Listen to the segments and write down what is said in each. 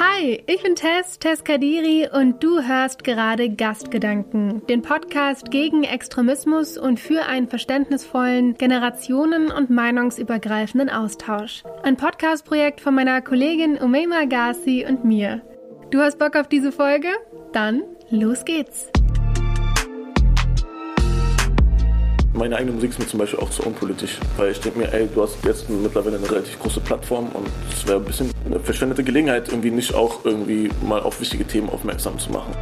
Hi, ich bin Tess, Tess Kadiri und du hörst gerade Gastgedanken, den Podcast gegen Extremismus und für einen verständnisvollen, generationen- und meinungsübergreifenden Austausch. Ein Podcastprojekt von meiner Kollegin Umeima Gassi und mir. Du hast Bock auf diese Folge? Dann los geht's! Meine eigene Musik ist mir zum Beispiel auch zu unpolitisch, weil ich denke mir, ey, du hast jetzt mittlerweile eine relativ große Plattform und es wäre ein bisschen eine verschwendete Gelegenheit, irgendwie nicht auch irgendwie mal auf wichtige Themen aufmerksam zu machen.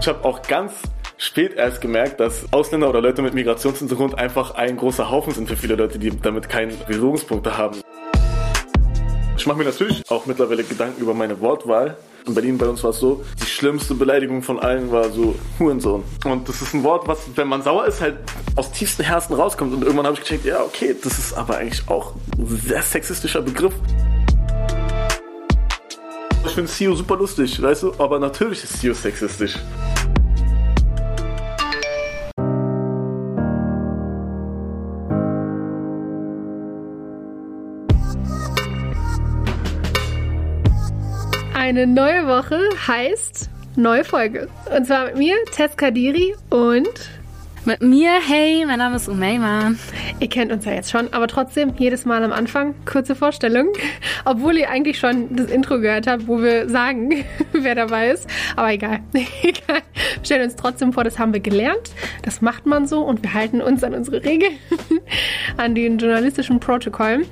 Ich habe auch ganz spät erst gemerkt, dass Ausländer oder Leute mit Migrationshintergrund einfach ein großer Haufen sind für viele Leute, die damit keine Berührungspunkte haben. Ich mache mir natürlich auch mittlerweile Gedanken über meine Wortwahl. In Berlin bei uns war es so, die schlimmste Beleidigung von allen war so Hurensohn. Und das ist ein Wort, was, wenn man sauer ist, halt aus tiefsten Herzen rauskommt. Und irgendwann habe ich gecheckt, ja, okay, das ist aber eigentlich auch ein sehr sexistischer Begriff. Ich finde CEO super lustig, weißt du, aber natürlich ist CEO sexistisch. Eine neue Woche heißt neue Folge. Und zwar mit mir, Tess Kadiri und mit mir, hey, mein Name ist Umeima. Ihr kennt uns ja jetzt schon, aber trotzdem jedes Mal am Anfang kurze Vorstellung, obwohl ihr eigentlich schon das Intro gehört habt, wo wir sagen, wer dabei ist. Aber egal, egal. Wir stellen uns trotzdem vor, das haben wir gelernt. Das macht man so und wir halten uns an unsere Regeln, an den journalistischen Protokollen.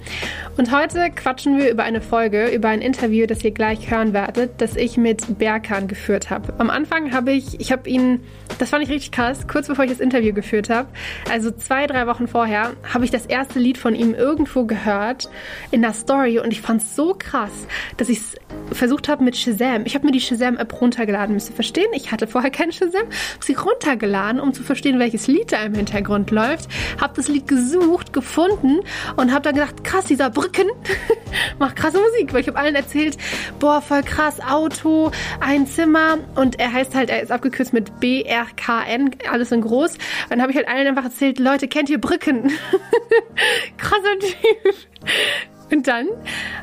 Und heute quatschen wir über eine Folge, über ein Interview, das ihr gleich hören werdet, das ich mit Berkan geführt habe. Am Anfang habe ich, ich habe ihn, das fand ich richtig krass, kurz bevor ich das Interview Interview geführt habe, also zwei, drei Wochen vorher, habe ich das erste Lied von ihm irgendwo gehört in der Story und ich fand es so krass, dass ich es versucht habe mit Shazam. Ich habe mir die Shazam-App runtergeladen, müsst ihr verstehen. Ich hatte vorher keinen Shazam, habe sie runtergeladen, um zu verstehen, welches Lied da im Hintergrund läuft. Habe das Lied gesucht, gefunden und habe dann gedacht, krass, dieser Brücken macht krasse Musik, weil ich habe allen erzählt, boah, voll krass, Auto, ein Zimmer und er heißt halt, er ist abgekürzt mit BRKN, alles in groß dann habe ich halt allen einfach erzählt, Leute, kennt ihr Brücken? Krasser Typ. Und dann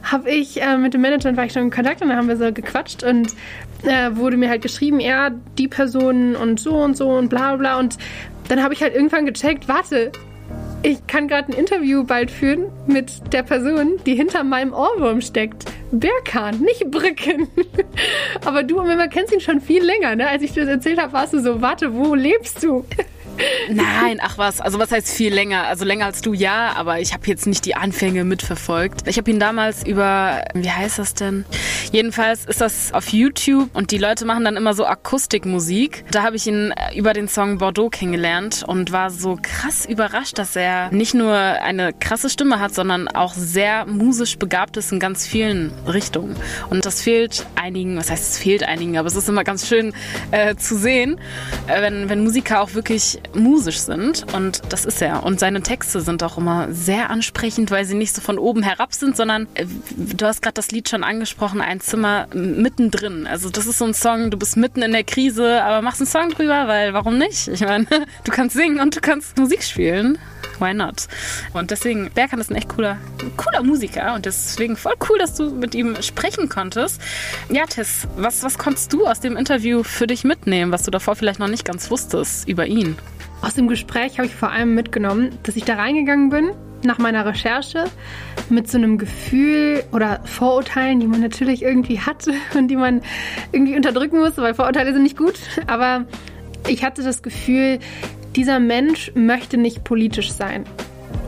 habe ich äh, mit dem Manager war ich schon in Kontakt und dann haben wir so gequatscht und äh, wurde mir halt geschrieben, ja, die Person und so und so und bla bla. Und dann habe ich halt irgendwann gecheckt, warte, ich kann gerade ein Interview bald führen mit der Person, die hinter meinem Ohrwurm steckt. Berkan, nicht Brücken. Aber du, Mama, kennst ihn schon viel länger, ne? Als ich dir das erzählt habe, warst du so, warte, wo lebst du? Nein, ach was. Also was heißt viel länger? Also länger als du ja, aber ich habe jetzt nicht die Anfänge mitverfolgt. Ich habe ihn damals über, wie heißt das denn? Jedenfalls ist das auf YouTube und die Leute machen dann immer so Akustikmusik. Da habe ich ihn über den Song Bordeaux kennengelernt und war so krass überrascht, dass er nicht nur eine krasse Stimme hat, sondern auch sehr musisch begabt ist in ganz vielen Richtungen. Und das fehlt einigen, was heißt es fehlt einigen, aber es ist immer ganz schön äh, zu sehen, äh, wenn, wenn Musiker auch wirklich musisch sind und das ist er. Und seine Texte sind auch immer sehr ansprechend, weil sie nicht so von oben herab sind, sondern äh, du hast gerade das Lied schon angesprochen, ein Zimmer mittendrin. Also das ist so ein Song, du bist mitten in der Krise, aber machst einen Song drüber, weil warum nicht? Ich meine, du kannst singen und du kannst Musik spielen why not? Und deswegen, Berkan ist ein echt cooler, cooler Musiker und deswegen voll cool, dass du mit ihm sprechen konntest. Ja, Tess, was, was konntest du aus dem Interview für dich mitnehmen, was du davor vielleicht noch nicht ganz wusstest über ihn? Aus dem Gespräch habe ich vor allem mitgenommen, dass ich da reingegangen bin nach meiner Recherche mit so einem Gefühl oder Vorurteilen, die man natürlich irgendwie hat und die man irgendwie unterdrücken muss, weil Vorurteile sind nicht gut. Aber ich hatte das Gefühl, dieser Mensch möchte nicht politisch sein.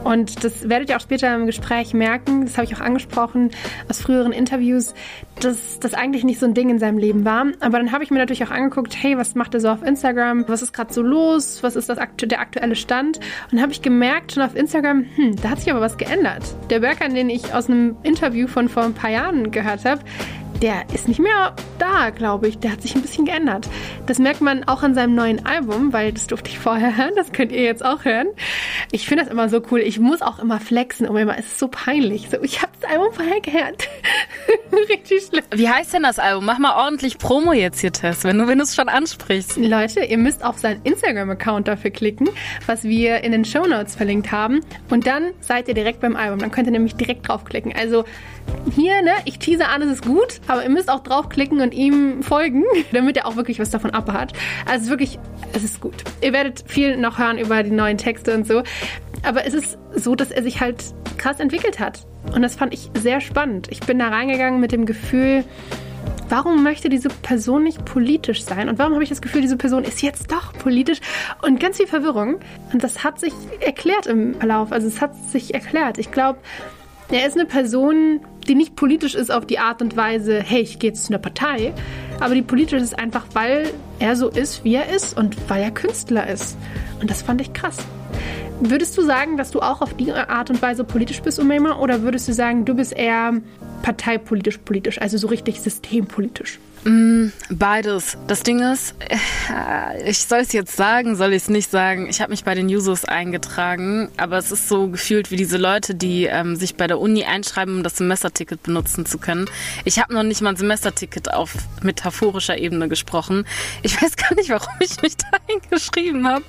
Und das werdet ihr auch später im Gespräch merken, das habe ich auch angesprochen aus früheren Interviews, dass das eigentlich nicht so ein Ding in seinem Leben war. Aber dann habe ich mir natürlich auch angeguckt, hey, was macht er so auf Instagram? Was ist gerade so los? Was ist das, der aktuelle Stand? Und habe ich gemerkt schon auf Instagram, hm, da hat sich aber was geändert. Der Berg, an den ich aus einem Interview von vor ein paar Jahren gehört habe, der ist nicht mehr da, glaube ich. Der hat sich ein bisschen geändert. Das merkt man auch an seinem neuen Album, weil das durfte ich vorher hören. Das könnt ihr jetzt auch hören. Ich finde das immer so cool. Ich muss auch immer flexen. Und immer, es ist so peinlich. So, ich habe das Album vorher gehört. Richtig schlimm. Wie heißt denn das Album? Mach mal ordentlich Promo jetzt hier, Tess, wenn du wenn es schon ansprichst. Leute, ihr müsst auf seinen Instagram-Account dafür klicken, was wir in den Show Notes verlinkt haben. Und dann seid ihr direkt beim Album. Dann könnt ihr nämlich direkt draufklicken. Also hier, ne, ich tease an, es ist gut, aber ihr müsst auch draufklicken und ihm folgen, damit er auch wirklich was davon abhat. Also wirklich, es ist gut. Ihr werdet viel noch hören über die neuen Texte und so. Aber es ist so, dass er sich halt krass entwickelt hat. Und das fand ich sehr spannend. Ich bin da reingegangen mit dem Gefühl, warum möchte diese Person nicht politisch sein? Und warum habe ich das Gefühl, diese Person ist jetzt doch politisch? Und ganz viel Verwirrung. Und das hat sich erklärt im Verlauf. Also es hat sich erklärt. Ich glaube, er ist eine Person, die nicht politisch ist auf die Art und Weise, hey, ich gehe jetzt zu einer Partei, aber die politisch ist einfach, weil er so ist, wie er ist und weil er Künstler ist. Und das fand ich krass. Würdest du sagen, dass du auch auf die Art und Weise politisch bist, Umema, oder würdest du sagen, du bist eher parteipolitisch politisch, also so richtig systempolitisch? Mm, beides. Das Ding ist, äh, ich soll es jetzt sagen, soll ich es nicht sagen. Ich habe mich bei den Jusos eingetragen, aber es ist so gefühlt wie diese Leute, die ähm, sich bei der Uni einschreiben, um das Semesterticket benutzen zu können. Ich habe noch nicht mal ein Semesterticket auf metaphorischer Ebene gesprochen. Ich weiß gar nicht, warum ich mich da eingeschrieben habe.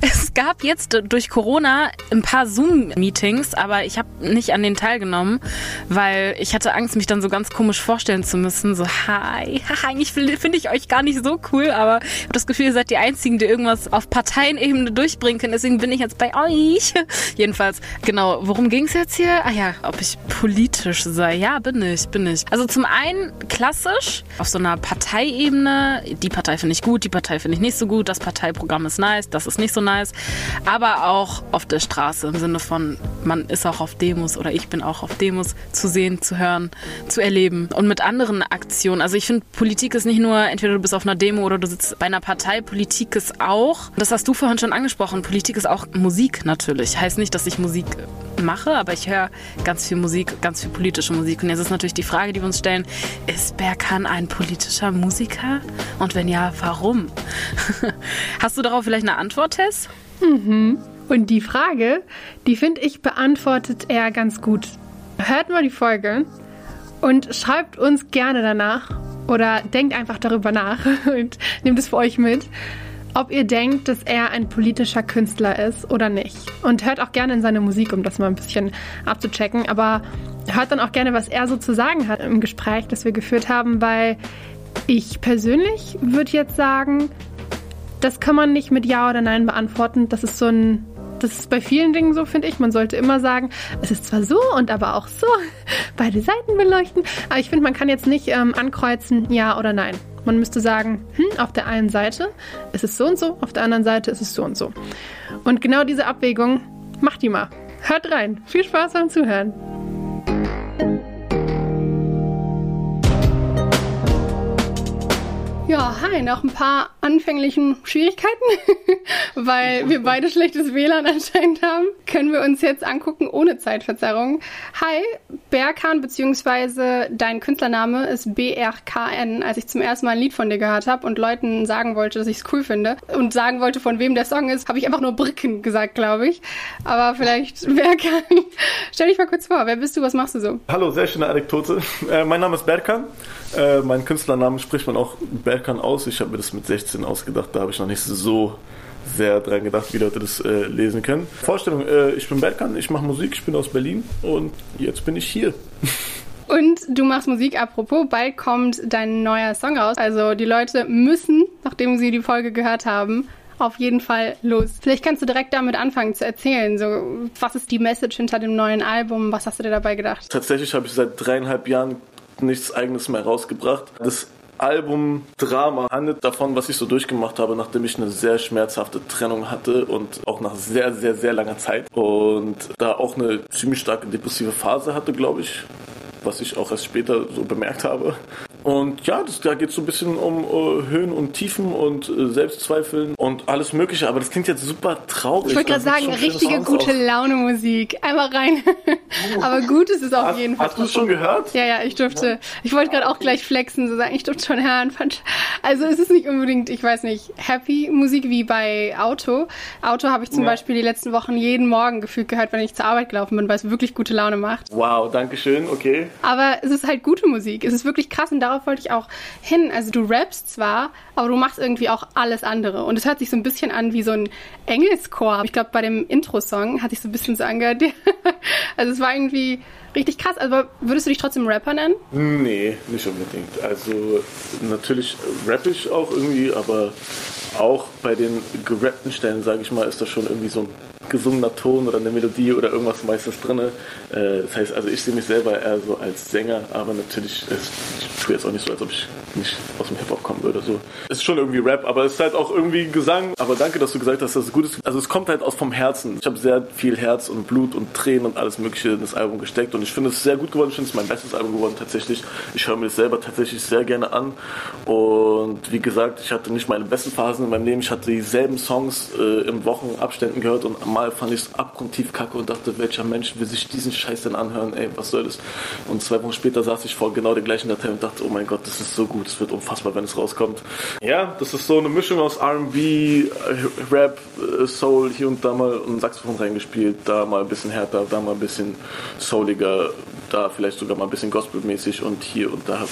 Es gab jetzt durch Corona ein paar Zoom-Meetings, aber ich habe nicht an denen teilgenommen, weil ich hatte Angst, mich dann so ganz komisch vorstellen zu müssen. So, hi, eigentlich finde ich euch gar nicht so cool, aber ich habe das Gefühl, ihr seid die Einzigen, die irgendwas auf Parteienebene durchbringen können. Deswegen bin ich jetzt bei euch. Jedenfalls, genau, worum ging es jetzt hier? Ah ja, ob ich politisch sei. Ja, bin ich, bin ich. Also zum einen klassisch, auf so einer Parteiebene. Die Partei finde ich gut, die Partei finde ich nicht so gut. Das Parteiprogramm ist nice, das ist nicht so nice. Aber auch auf der Straße im Sinne von, man ist auch auf Demos oder ich bin auch auf Demos zu sehen, zu hören, zu erleben und mit anderen Aktionen. Also ich finde, Politik ist nicht nur, entweder du bist auf einer Demo oder du sitzt bei einer Partei. Politik ist auch, das hast du vorhin schon angesprochen, Politik ist auch Musik natürlich. Heißt nicht, dass ich Musik mache, aber ich höre ganz viel Musik, ganz viel politische Musik. Und jetzt ist natürlich die Frage, die wir uns stellen, ist Berkan ein politischer Musiker? Und wenn ja, warum? Hast du darauf vielleicht eine Antwort, Tess? Mhm. Und die Frage, die finde ich, beantwortet er ganz gut. Hört mal die Folge und schreibt uns gerne danach, oder denkt einfach darüber nach und nehmt es für euch mit, ob ihr denkt, dass er ein politischer Künstler ist oder nicht. Und hört auch gerne in seine Musik, um das mal ein bisschen abzuchecken. Aber hört dann auch gerne, was er so zu sagen hat im Gespräch, das wir geführt haben, weil ich persönlich würde jetzt sagen, das kann man nicht mit Ja oder Nein beantworten. Das ist so ein das ist bei vielen Dingen so, finde ich. Man sollte immer sagen, es ist zwar so und aber auch so. Beide Seiten beleuchten. Aber ich finde, man kann jetzt nicht ähm, ankreuzen, ja oder nein. Man müsste sagen, hm, auf der einen Seite ist es so und so, auf der anderen Seite ist es so und so. Und genau diese Abwägung, macht die mal. Hört rein. Viel Spaß beim Zuhören. Ja, hi, nach ein paar anfänglichen Schwierigkeiten, weil wir beide schlechtes WLAN anscheinend haben, können wir uns jetzt angucken ohne Zeitverzerrung. Hi, Berkan, beziehungsweise dein Künstlername ist BRKN. Als ich zum ersten Mal ein Lied von dir gehört habe und Leuten sagen wollte, dass ich es cool finde und sagen wollte, von wem der Song ist, habe ich einfach nur Bricken gesagt, glaube ich. Aber vielleicht Berkan. Stell dich mal kurz vor, wer bist du, was machst du so? Hallo, sehr schöne Anekdote. Äh, mein Name ist Berkan. Äh, mein Künstlernamen spricht man auch Berkan aus. Ich habe mir das mit 16 ausgedacht. Da habe ich noch nicht so sehr dran gedacht, wie Leute das äh, lesen können. Vorstellung, äh, ich bin Berkan, ich mache Musik, ich bin aus Berlin und jetzt bin ich hier. Und du machst Musik, apropos, bald kommt dein neuer Song raus. Also die Leute müssen, nachdem sie die Folge gehört haben, auf jeden Fall los. Vielleicht kannst du direkt damit anfangen zu erzählen. So, was ist die Message hinter dem neuen Album? Was hast du dir dabei gedacht? Tatsächlich habe ich seit dreieinhalb Jahren nichts eigenes mehr rausgebracht. Das Album Drama handelt davon, was ich so durchgemacht habe, nachdem ich eine sehr schmerzhafte Trennung hatte und auch nach sehr, sehr, sehr langer Zeit und da auch eine ziemlich starke depressive Phase hatte, glaube ich, was ich auch erst später so bemerkt habe. Und ja, das, da geht es so ein bisschen um äh, Höhen und Tiefen und äh, Selbstzweifeln und alles Mögliche. Aber das klingt jetzt super traurig. Ich wollte gerade sagen, richtige gute Laune Musik. Einmal rein. aber gut ist es auf hast, jeden Fall. Hast du es schon gehört? Ja, ja, ich durfte. Ich wollte gerade auch gleich flexen, so sagen, ich durfte schon hören. Also es ist nicht unbedingt, ich weiß nicht, Happy Musik wie bei Auto. Auto habe ich zum ja. Beispiel die letzten Wochen jeden Morgen gefühlt gehört, wenn ich zur Arbeit gelaufen bin, weil es wirklich gute Laune macht. Wow, danke schön, okay. Aber es ist halt gute Musik. Es ist wirklich krass und darauf wollte ich auch hin. Also du rappst zwar, aber du machst irgendwie auch alles andere. Und es hört sich so ein bisschen an wie so ein Engelschor. Ich glaube, bei dem Intro-Song hat sich so ein bisschen so angehört. also es war irgendwie richtig krass. Also würdest du dich trotzdem Rapper nennen? Nee, nicht unbedingt. Also natürlich rapp ich auch irgendwie, aber auch bei den gerappten Stellen, sage ich mal, ist das schon irgendwie so ein gesungener Ton oder eine Melodie oder irgendwas meistens drin. Äh, das heißt, also ich sehe mich selber eher so als Sänger, aber natürlich, ich tue jetzt auch nicht so, als ob ich nicht aus dem Hip-Hop kommen würde. So. Es ist schon irgendwie Rap, aber es ist halt auch irgendwie Gesang. Aber danke, dass du gesagt hast, dass es gut ist. Also es kommt halt aus vom Herzen. Ich habe sehr viel Herz und Blut und Tränen und alles Mögliche in das Album gesteckt und ich finde es sehr gut geworden. Ich finde es mein bestes Album geworden tatsächlich. Ich höre mir das selber tatsächlich sehr gerne an und wie gesagt, ich hatte nicht meine besten Phasen in meinem Leben. Ich hatte dieselben Songs äh, im Wochenabständen gehört und mal fand ich es abgrundtief kacke und dachte, welcher Mensch will sich diesen Scheiß denn anhören? Ey, was soll das? Und zwei Wochen später saß ich vor genau der gleichen Datei und dachte, oh mein Gott, das ist so gut, es wird unfassbar, wenn es rauskommt. Ja, das ist so eine Mischung aus R&B, Rap, äh, Soul, hier und da mal ein Saxophon reingespielt, da mal ein bisschen härter, da mal ein bisschen souliger, da vielleicht sogar mal ein bisschen gospelmäßig und hier und da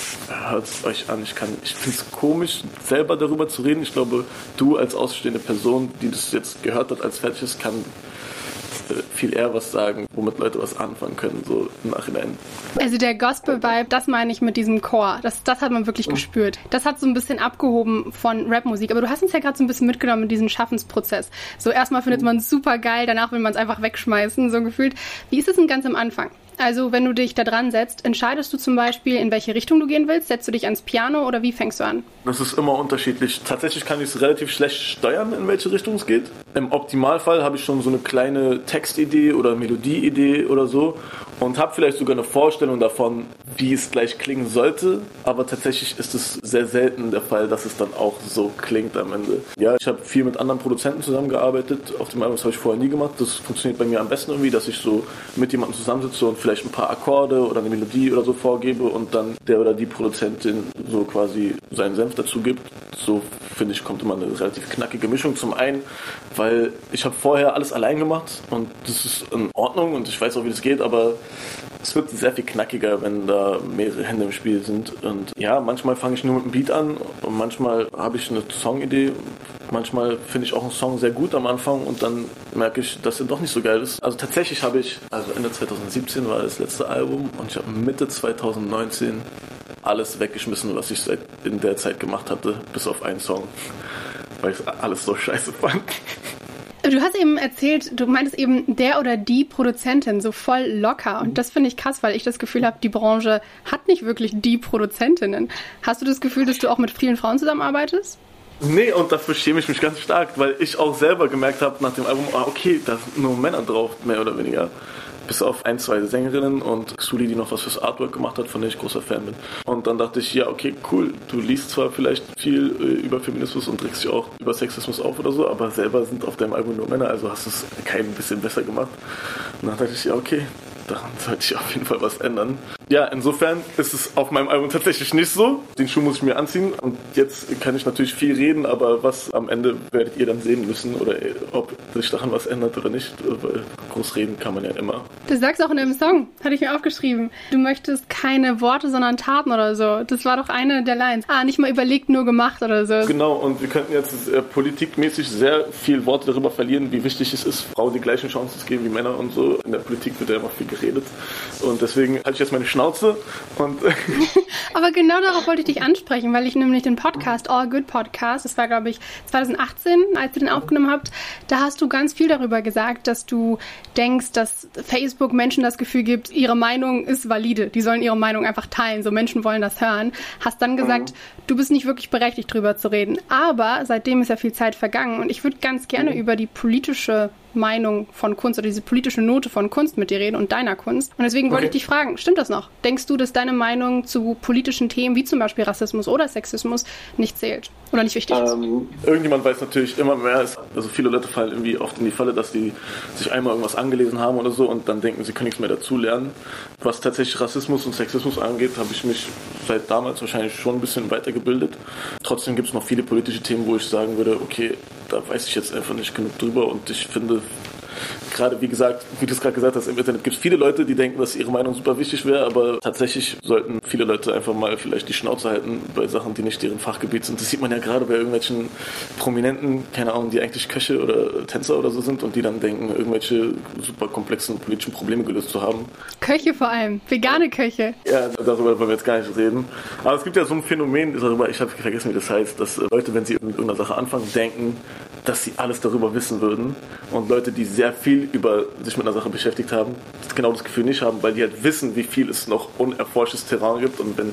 hört es euch an. Ich kann, ich finde es komisch, selber darüber zu reden. Ich glaube, du als ausstehende Person, die das jetzt gehört hat als fertiges, kann äh, viel eher was sagen, womit Leute was anfangen können, so im Nachhinein. Also der Gospel-Vibe, das meine ich mit diesem Chor. Das, das hat man wirklich oh. gespürt. Das hat so ein bisschen abgehoben von Rapmusik. Aber du hast uns ja gerade so ein bisschen mitgenommen in diesen Schaffensprozess. So erstmal findet oh. man es super geil, danach will man es einfach wegschmeißen, so gefühlt. Wie ist es denn ganz am Anfang? Also wenn du dich da dran setzt, entscheidest du zum Beispiel, in welche Richtung du gehen willst? Setzt du dich ans Piano oder wie fängst du an? Das ist immer unterschiedlich. Tatsächlich kann ich es relativ schlecht steuern, in welche Richtung es geht. Im Optimalfall habe ich schon so eine kleine Textidee oder Melodieidee oder so und habe vielleicht sogar eine Vorstellung davon, wie es gleich klingen sollte. Aber tatsächlich ist es sehr selten der Fall, dass es dann auch so klingt am Ende. Ja, ich habe viel mit anderen Produzenten zusammengearbeitet. Auf dem Album das habe ich vorher nie gemacht. Das funktioniert bei mir am besten irgendwie, dass ich so mit jemandem zusammensitze und vielleicht ein paar Akkorde oder eine Melodie oder so vorgebe und dann der oder die Produzentin so quasi seinen Senf dazu gibt. So finde ich, kommt immer eine relativ knackige Mischung. Zum einen, weil ich habe vorher alles allein gemacht und das ist in Ordnung und ich weiß auch, wie das geht, aber es wird sehr viel knackiger, wenn da mehrere Hände im Spiel sind. Und ja, manchmal fange ich nur mit einem Beat an und manchmal habe ich eine Songidee. Manchmal finde ich auch einen Song sehr gut am Anfang und dann merke ich, dass er doch nicht so geil ist. Also tatsächlich habe ich, also Ende 2017 war das letzte Album und ich habe Mitte 2019 alles weggeschmissen, was ich seit in der Zeit gemacht hatte, bis auf einen Song, weil ich alles so scheiße fand. Du hast eben erzählt, du meintest eben der oder die Produzentin so voll locker. Und das finde ich krass, weil ich das Gefühl habe, die Branche hat nicht wirklich die Produzentinnen. Hast du das Gefühl, dass du auch mit vielen Frauen zusammenarbeitest? Nee, und dafür schäme ich mich ganz stark, weil ich auch selber gemerkt habe nach dem Album, ah, okay, da sind nur Männer drauf, mehr oder weniger bis auf ein, zwei Sängerinnen und Xuli, die noch was fürs Artwork gemacht hat, von der ich großer Fan bin. Und dann dachte ich, ja, okay, cool, du liest zwar vielleicht viel äh, über Feminismus und regst dich auch über Sexismus auf oder so, aber selber sind auf deinem Album nur Männer, also hast du es kein bisschen besser gemacht. Und dann dachte ich, ja, okay, daran sollte ich auf jeden Fall was ändern. Ja, insofern ist es auf meinem Album tatsächlich nicht so. Den Schuh muss ich mir anziehen und jetzt kann ich natürlich viel reden, aber was am Ende werdet ihr dann sehen müssen oder ob sich daran was ändert oder nicht. Weil groß reden kann man ja immer. Du sagst auch in dem Song, hatte ich mir aufgeschrieben, du möchtest keine Worte, sondern Taten oder so. Das war doch eine der Lines. Ah, nicht mal überlegt, nur gemacht oder so. Genau, und wir könnten jetzt äh, politikmäßig sehr viel Worte darüber verlieren, wie wichtig es ist, Frauen die gleichen Chancen zu geben wie Männer und so. In der Politik wird ja immer viel geredet. Und deswegen halte ich jetzt meine Schnauze und. Aber genau darauf wollte ich dich ansprechen, weil ich nämlich den Podcast, All Good Podcast, das war glaube ich 2018, als ihr den aufgenommen habt, da hast du ganz viel darüber gesagt, dass du denkst, dass Facebook Menschen das Gefühl gibt, ihre Meinung ist valide, die sollen ihre Meinung einfach teilen, so Menschen wollen das hören. Hast dann gesagt, mhm. du bist nicht wirklich berechtigt drüber zu reden. Aber seitdem ist ja viel Zeit vergangen und ich würde ganz gerne mhm. über die politische Meinung von Kunst oder diese politische Note von Kunst mit dir reden und deiner Kunst. Und deswegen wollte Okay. ich dich fragen, stimmt das noch? Denkst du, dass deine Meinung zu politischen Themen wie zum Beispiel Rassismus oder Sexismus nicht zählt oder nicht wichtig ist? Ähm, irgendjemand weiß natürlich immer mehr. Also viele Leute fallen irgendwie oft in die Falle, dass die sich einmal irgendwas angelesen haben oder so und dann denken, sie können nichts mehr dazulernen. Was tatsächlich Rassismus und Sexismus angeht, habe ich mich seit damals wahrscheinlich schon ein bisschen weitergebildet. Trotzdem gibt es noch viele politische Themen, wo ich sagen würde, okay, da weiß ich jetzt einfach nicht genug drüber und ich finde, gerade wie gesagt, wie du es gerade gesagt hast, im Internet gibt es viele Leute, die denken, dass ihre Meinung super wichtig wäre, aber tatsächlich sollten viele Leute einfach mal vielleicht die Schnauze halten bei Sachen, die nicht deren Fachgebiet sind. Das sieht man ja gerade bei irgendwelchen Prominenten, keine Ahnung, die eigentlich Köche oder Tänzer oder so sind und die dann denken, irgendwelche super komplexen politischen Probleme gelöst zu haben. Köche vor allem, vegane Köche. Ja, darüber wollen wir jetzt gar nicht reden. Aber es gibt ja so ein Phänomen, darüber, ich habe vergessen, wie das heißt, dass Leute, wenn sie mit irgendeiner Sache anfangen, denken, dass sie alles darüber wissen würden. Und Leute, die sehr viel über sich mit einer Sache beschäftigt haben, genau das Gefühl nicht haben, weil die halt wissen, wie viel es noch unerforschtes Terrain gibt. Und wenn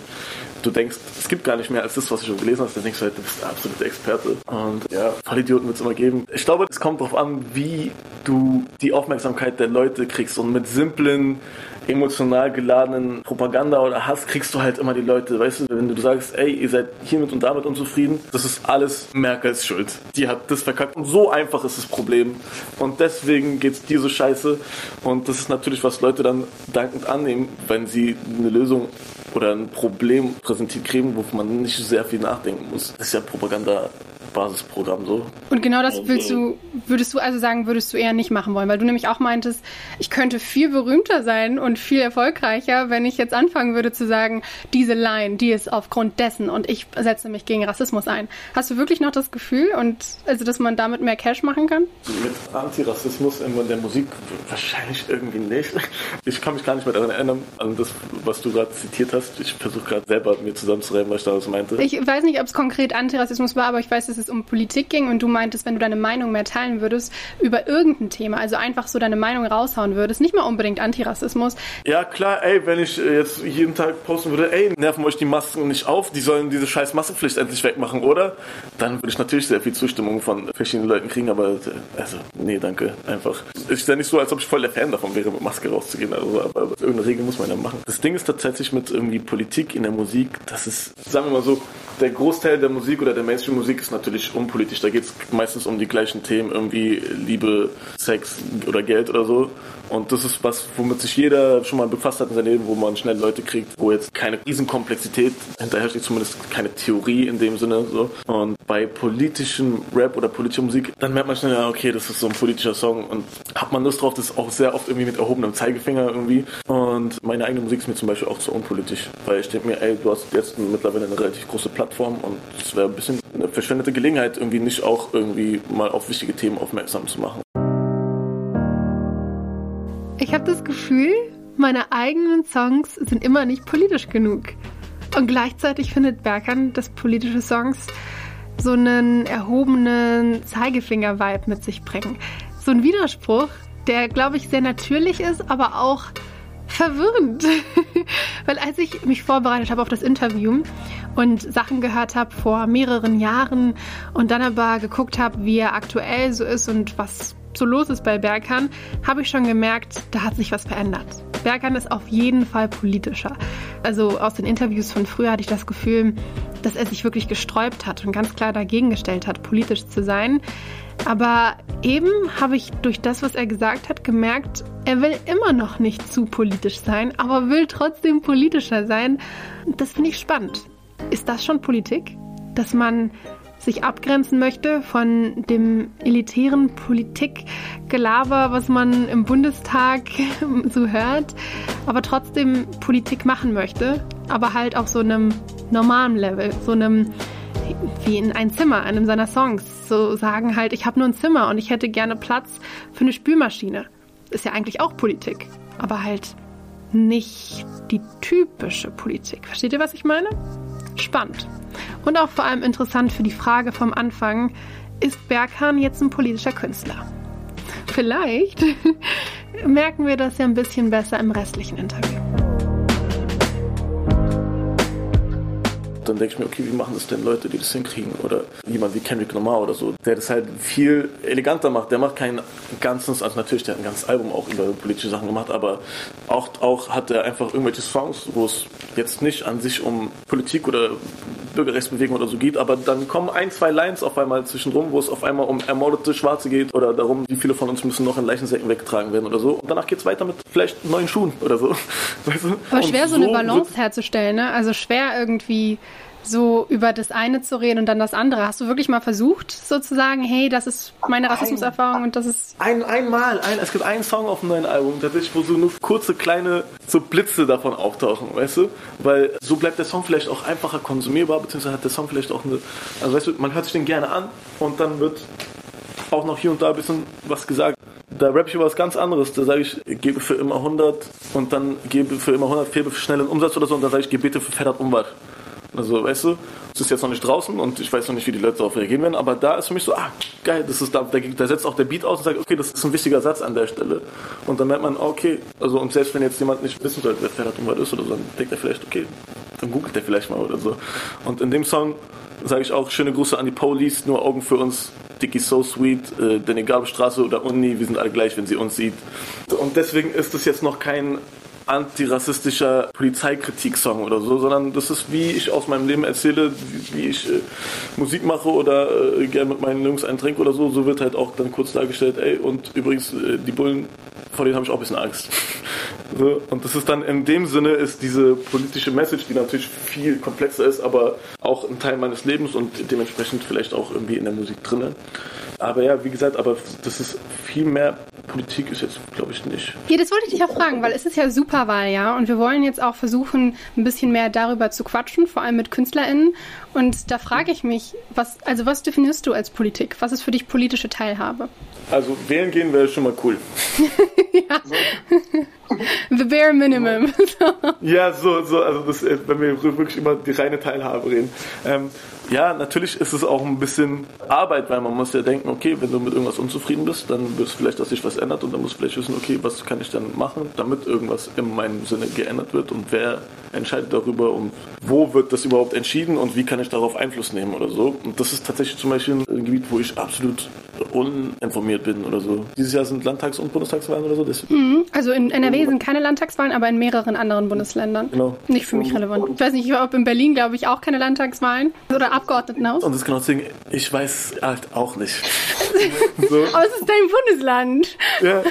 du denkst, es gibt gar nicht mehr als das, was du schon gelesen hast, dann denkst du halt, du bist der absolute Experte. Und ja, Vollidioten wird es immer geben. Ich glaube, es kommt darauf an, wie du die Aufmerksamkeit der Leute kriegst. Und mit simplen, emotional geladenen Propaganda oder Hass kriegst du halt immer die Leute, weißt du, wenn du sagst, ey, ihr seid hiermit und damit unzufrieden, das ist alles Merkels Schuld. Die hat das verkackt. Und so einfach ist das Problem. Und deswegen geht's dir so scheiße. Und das ist natürlich, was Leute dann dankend annehmen, wenn sie eine Lösung oder ein Problem präsentiert kriegen, wo man nicht sehr viel nachdenken muss. Das ist ja Propaganda. Basisprogramm so. Und genau das willst du, würdest du also sagen, würdest du eher nicht machen wollen, weil du nämlich auch meintest, ich könnte viel berühmter sein und viel erfolgreicher, wenn ich jetzt anfangen würde zu sagen, diese Line, die ist aufgrund dessen und ich setze mich gegen Rassismus ein. Hast du wirklich noch das Gefühl und also, dass man damit mehr Cash machen kann? Mit Antirassismus in der Musik wahrscheinlich irgendwie nicht. Ich kann mich gar nicht mehr daran erinnern, an das, was du gerade zitiert hast. Ich versuche gerade selber mir zusammenzureiben, was ich daraus meinte. Ich weiß nicht, ob es konkret Antirassismus war, aber ich weiß, dass es um Politik ging und du meintest, wenn du deine Meinung mehr teilen würdest über irgendein Thema, also einfach so deine Meinung raushauen würdest, nicht mal unbedingt Antirassismus. Ja, klar, ey, wenn ich äh, jetzt jeden Tag posten würde, ey, nerven euch die Masken nicht auf, die sollen diese scheiß Maskenpflicht endlich wegmachen, oder? Dann würde ich natürlich sehr viel Zustimmung von verschiedenen Leuten kriegen, aber äh, also, nee, danke, einfach. Es ist ja nicht so, als ob ich voll der Fan davon wäre, mit Maske rauszugehen, also, aber irgendeine Regel muss man ja machen. Das Ding ist tatsächlich mit irgendwie Politik in der Musik, das ist, sagen wir mal so, der Großteil der Musik oder der Mainstream-Musik ist natürlich unpolitisch. Da geht es meistens um die gleichen Themen, irgendwie Liebe, Sex oder Geld oder so. Und das ist was, womit sich jeder schon mal befasst hat in seinem Leben, wo man schnell Leute kriegt, wo jetzt keine Riesenkomplexität hinterher steht, zumindest keine Theorie in dem Sinne. So. Und bei politischem Rap oder politischer Musik, dann merkt man schnell, ja, okay, das ist so ein politischer Song und hat man Lust drauf, das auch sehr oft irgendwie mit erhobenem Zeigefinger irgendwie. Und meine eigene Musik ist mir zum Beispiel auch zu unpolitisch, weil ich denke mir, ey, du hast jetzt mittlerweile eine relativ große Plattform und es wäre ein bisschen eine verschwendete Gelegenheit, irgendwie nicht auch irgendwie mal auf wichtige Themen aufmerksam zu machen. Ich habe das Gefühl, meine eigenen Songs sind immer nicht politisch genug. Und gleichzeitig findet Berkan, dass politische Songs so einen erhobenen Zeigefinger-Vibe mit sich bringen. So ein Widerspruch, der, glaube ich, sehr natürlich ist, aber auch verwirrend. Weil als ich mich vorbereitet habe auf das Interview und Sachen gehört habe vor mehreren Jahren und dann aber geguckt habe, wie er aktuell so ist und was so los ist bei Berkan, habe ich schon gemerkt, da hat sich was verändert. Berkan ist auf jeden Fall politischer. Also aus den Interviews von früher hatte ich das Gefühl, dass er sich wirklich gesträubt hat und ganz klar dagegen gestellt hat, politisch zu sein. Aber eben habe ich durch das, was er gesagt hat, gemerkt, er will immer noch nicht zu politisch sein, aber will trotzdem politischer sein. Das finde ich spannend. Ist das schon Politik? Dass man sich abgrenzen möchte von dem elitären Politikgelaber, was man im Bundestag so hört, aber trotzdem Politik machen möchte, aber halt auf so einem normalen Level, so einem wie in ein Zimmer, einem seiner Songs, so sagen halt, ich habe nur ein Zimmer und ich hätte gerne Platz für eine Spülmaschine. Ist ja eigentlich auch Politik, aber halt nicht die typische Politik. Versteht ihr, was ich meine? Spannend. Und auch vor allem interessant für die Frage vom Anfang, ist Berghahn jetzt ein politischer Künstler? Vielleicht merken wir das ja ein bisschen besser im restlichen Interview. Dann denke ich mir, okay, wie machen das denn Leute, die das hinkriegen? Oder jemand wie Kendrick Lamar oder so, der das halt viel eleganter macht. Der macht kein ganzes, also natürlich, der hat ein ganzes Album auch über politische Sachen gemacht, aber auch, auch hat er einfach irgendwelche Songs, wo es jetzt nicht an sich um Politik oder Bürgerrechtsbewegung oder so geht, aber dann kommen ein, zwei Lines auf einmal zwischenrum, wo es auf einmal um ermordete Schwarze geht oder darum, wie viele von uns müssen noch in Leichensäcken weggetragen werden oder so. Und danach geht es weiter mit vielleicht neuen Schuhen oder so. Weißt du? Aber schwer so, so eine Balance herzustellen, ne? Also schwer irgendwie so über das eine zu reden und dann das andere. Hast du wirklich mal versucht, sozusagen, hey, das ist meine Rassismuserfahrung und das ist. Ein, einmal, ein, es gibt einen Song auf dem neuen Album, tatsächlich, wo so nur kurze, kleine so Blitze davon auftauchen, weißt du? Weil so bleibt der Song vielleicht auch einfacher konsumierbar, beziehungsweise hat der Song vielleicht auch eine. Also weißt du, man hört sich den gerne an und dann wird auch noch hier und da ein bisschen was gesagt. Da rap ich über was ganz anderes. Da sage ich, gebe für immer 100 und dann gebe für immer 100, fehlbe für schnellen Umsatz oder so und dann sage ich, Gebete für Fett Umwelt. Also, weißt du, es ist jetzt noch nicht draußen und ich weiß noch nicht, wie die Leute darauf reagieren werden, aber da ist für mich so, ah, geil, das ist da, da, da setzt auch der Beat aus und sagt, okay, das ist ein wichtiger Satz an der Stelle. Und dann merkt man, okay, also und selbst wenn jetzt jemand nicht wissen sollte, wer Ferhat Umwelt ist oder so, dann denkt er vielleicht, okay, dann googelt er vielleicht mal oder so. Und in dem Song sage ich auch schöne Grüße an die Police, nur Augen für uns, Dicky so sweet, äh, denn egal ob Straße oder Uni, wir sind alle gleich, wenn sie uns sieht. Und deswegen ist das jetzt noch kein antirassistischer Polizeikritik-Song oder so, sondern das ist, wie ich aus meinem Leben erzähle, wie, wie ich äh, Musik mache oder äh, gerne mit meinen Jungs einen trinke oder so, so wird halt auch dann kurz dargestellt, ey, und übrigens, äh, die Bullen, vor denen habe ich auch ein bisschen Angst. so, und das ist dann in dem Sinne, ist diese politische Message, die natürlich viel komplexer ist, aber auch ein Teil meines Lebens und dementsprechend vielleicht auch irgendwie in der Musik drinnen. Aber ja, wie gesagt, aber das ist viel mehr Politik ist jetzt, glaube ich, nicht. Ja, das wollte ich dich auch fragen, weil es ist ja Superwahl, ja. Und wir wollen jetzt auch versuchen, ein bisschen mehr darüber zu quatschen, vor allem mit KünstlerInnen. Und da frage ich mich, was, also was definierst du als Politik? Was ist für dich politische Teilhabe? Also wählen gehen wäre schon mal cool. ja. The bare minimum. ja, so, so, also das, äh, wenn wir wirklich immer die reine Teilhabe reden. Ähm, ja, natürlich ist es auch ein bisschen Arbeit, weil man muss ja denken, okay, wenn du mit irgendwas unzufrieden bist, dann wirst du vielleicht, dass sich was ändert und dann musst du vielleicht wissen, okay, was kann ich dann machen, damit irgendwas in meinem Sinne geändert wird und wer entscheidet darüber und wo wird das überhaupt entschieden und wie kann ich darauf Einfluss nehmen oder so. Und das ist tatsächlich zum Beispiel ein Gebiet, wo ich absolut uninformiert bin oder so. Dieses Jahr sind Landtags- und Bundestagswahlen oder so. Mhm. Also in NRW sind keine Landtagswahlen, aber in mehreren anderen Bundesländern. Genau. Nicht für mich relevant. Ich weiß nicht, ob in Berlin, glaube ich, auch keine Landtagswahlen oder Abgeordnetenhaus. Und das ist genau Ding, ich weiß halt auch nicht. so. Aber es ist dein Bundesland. Ja.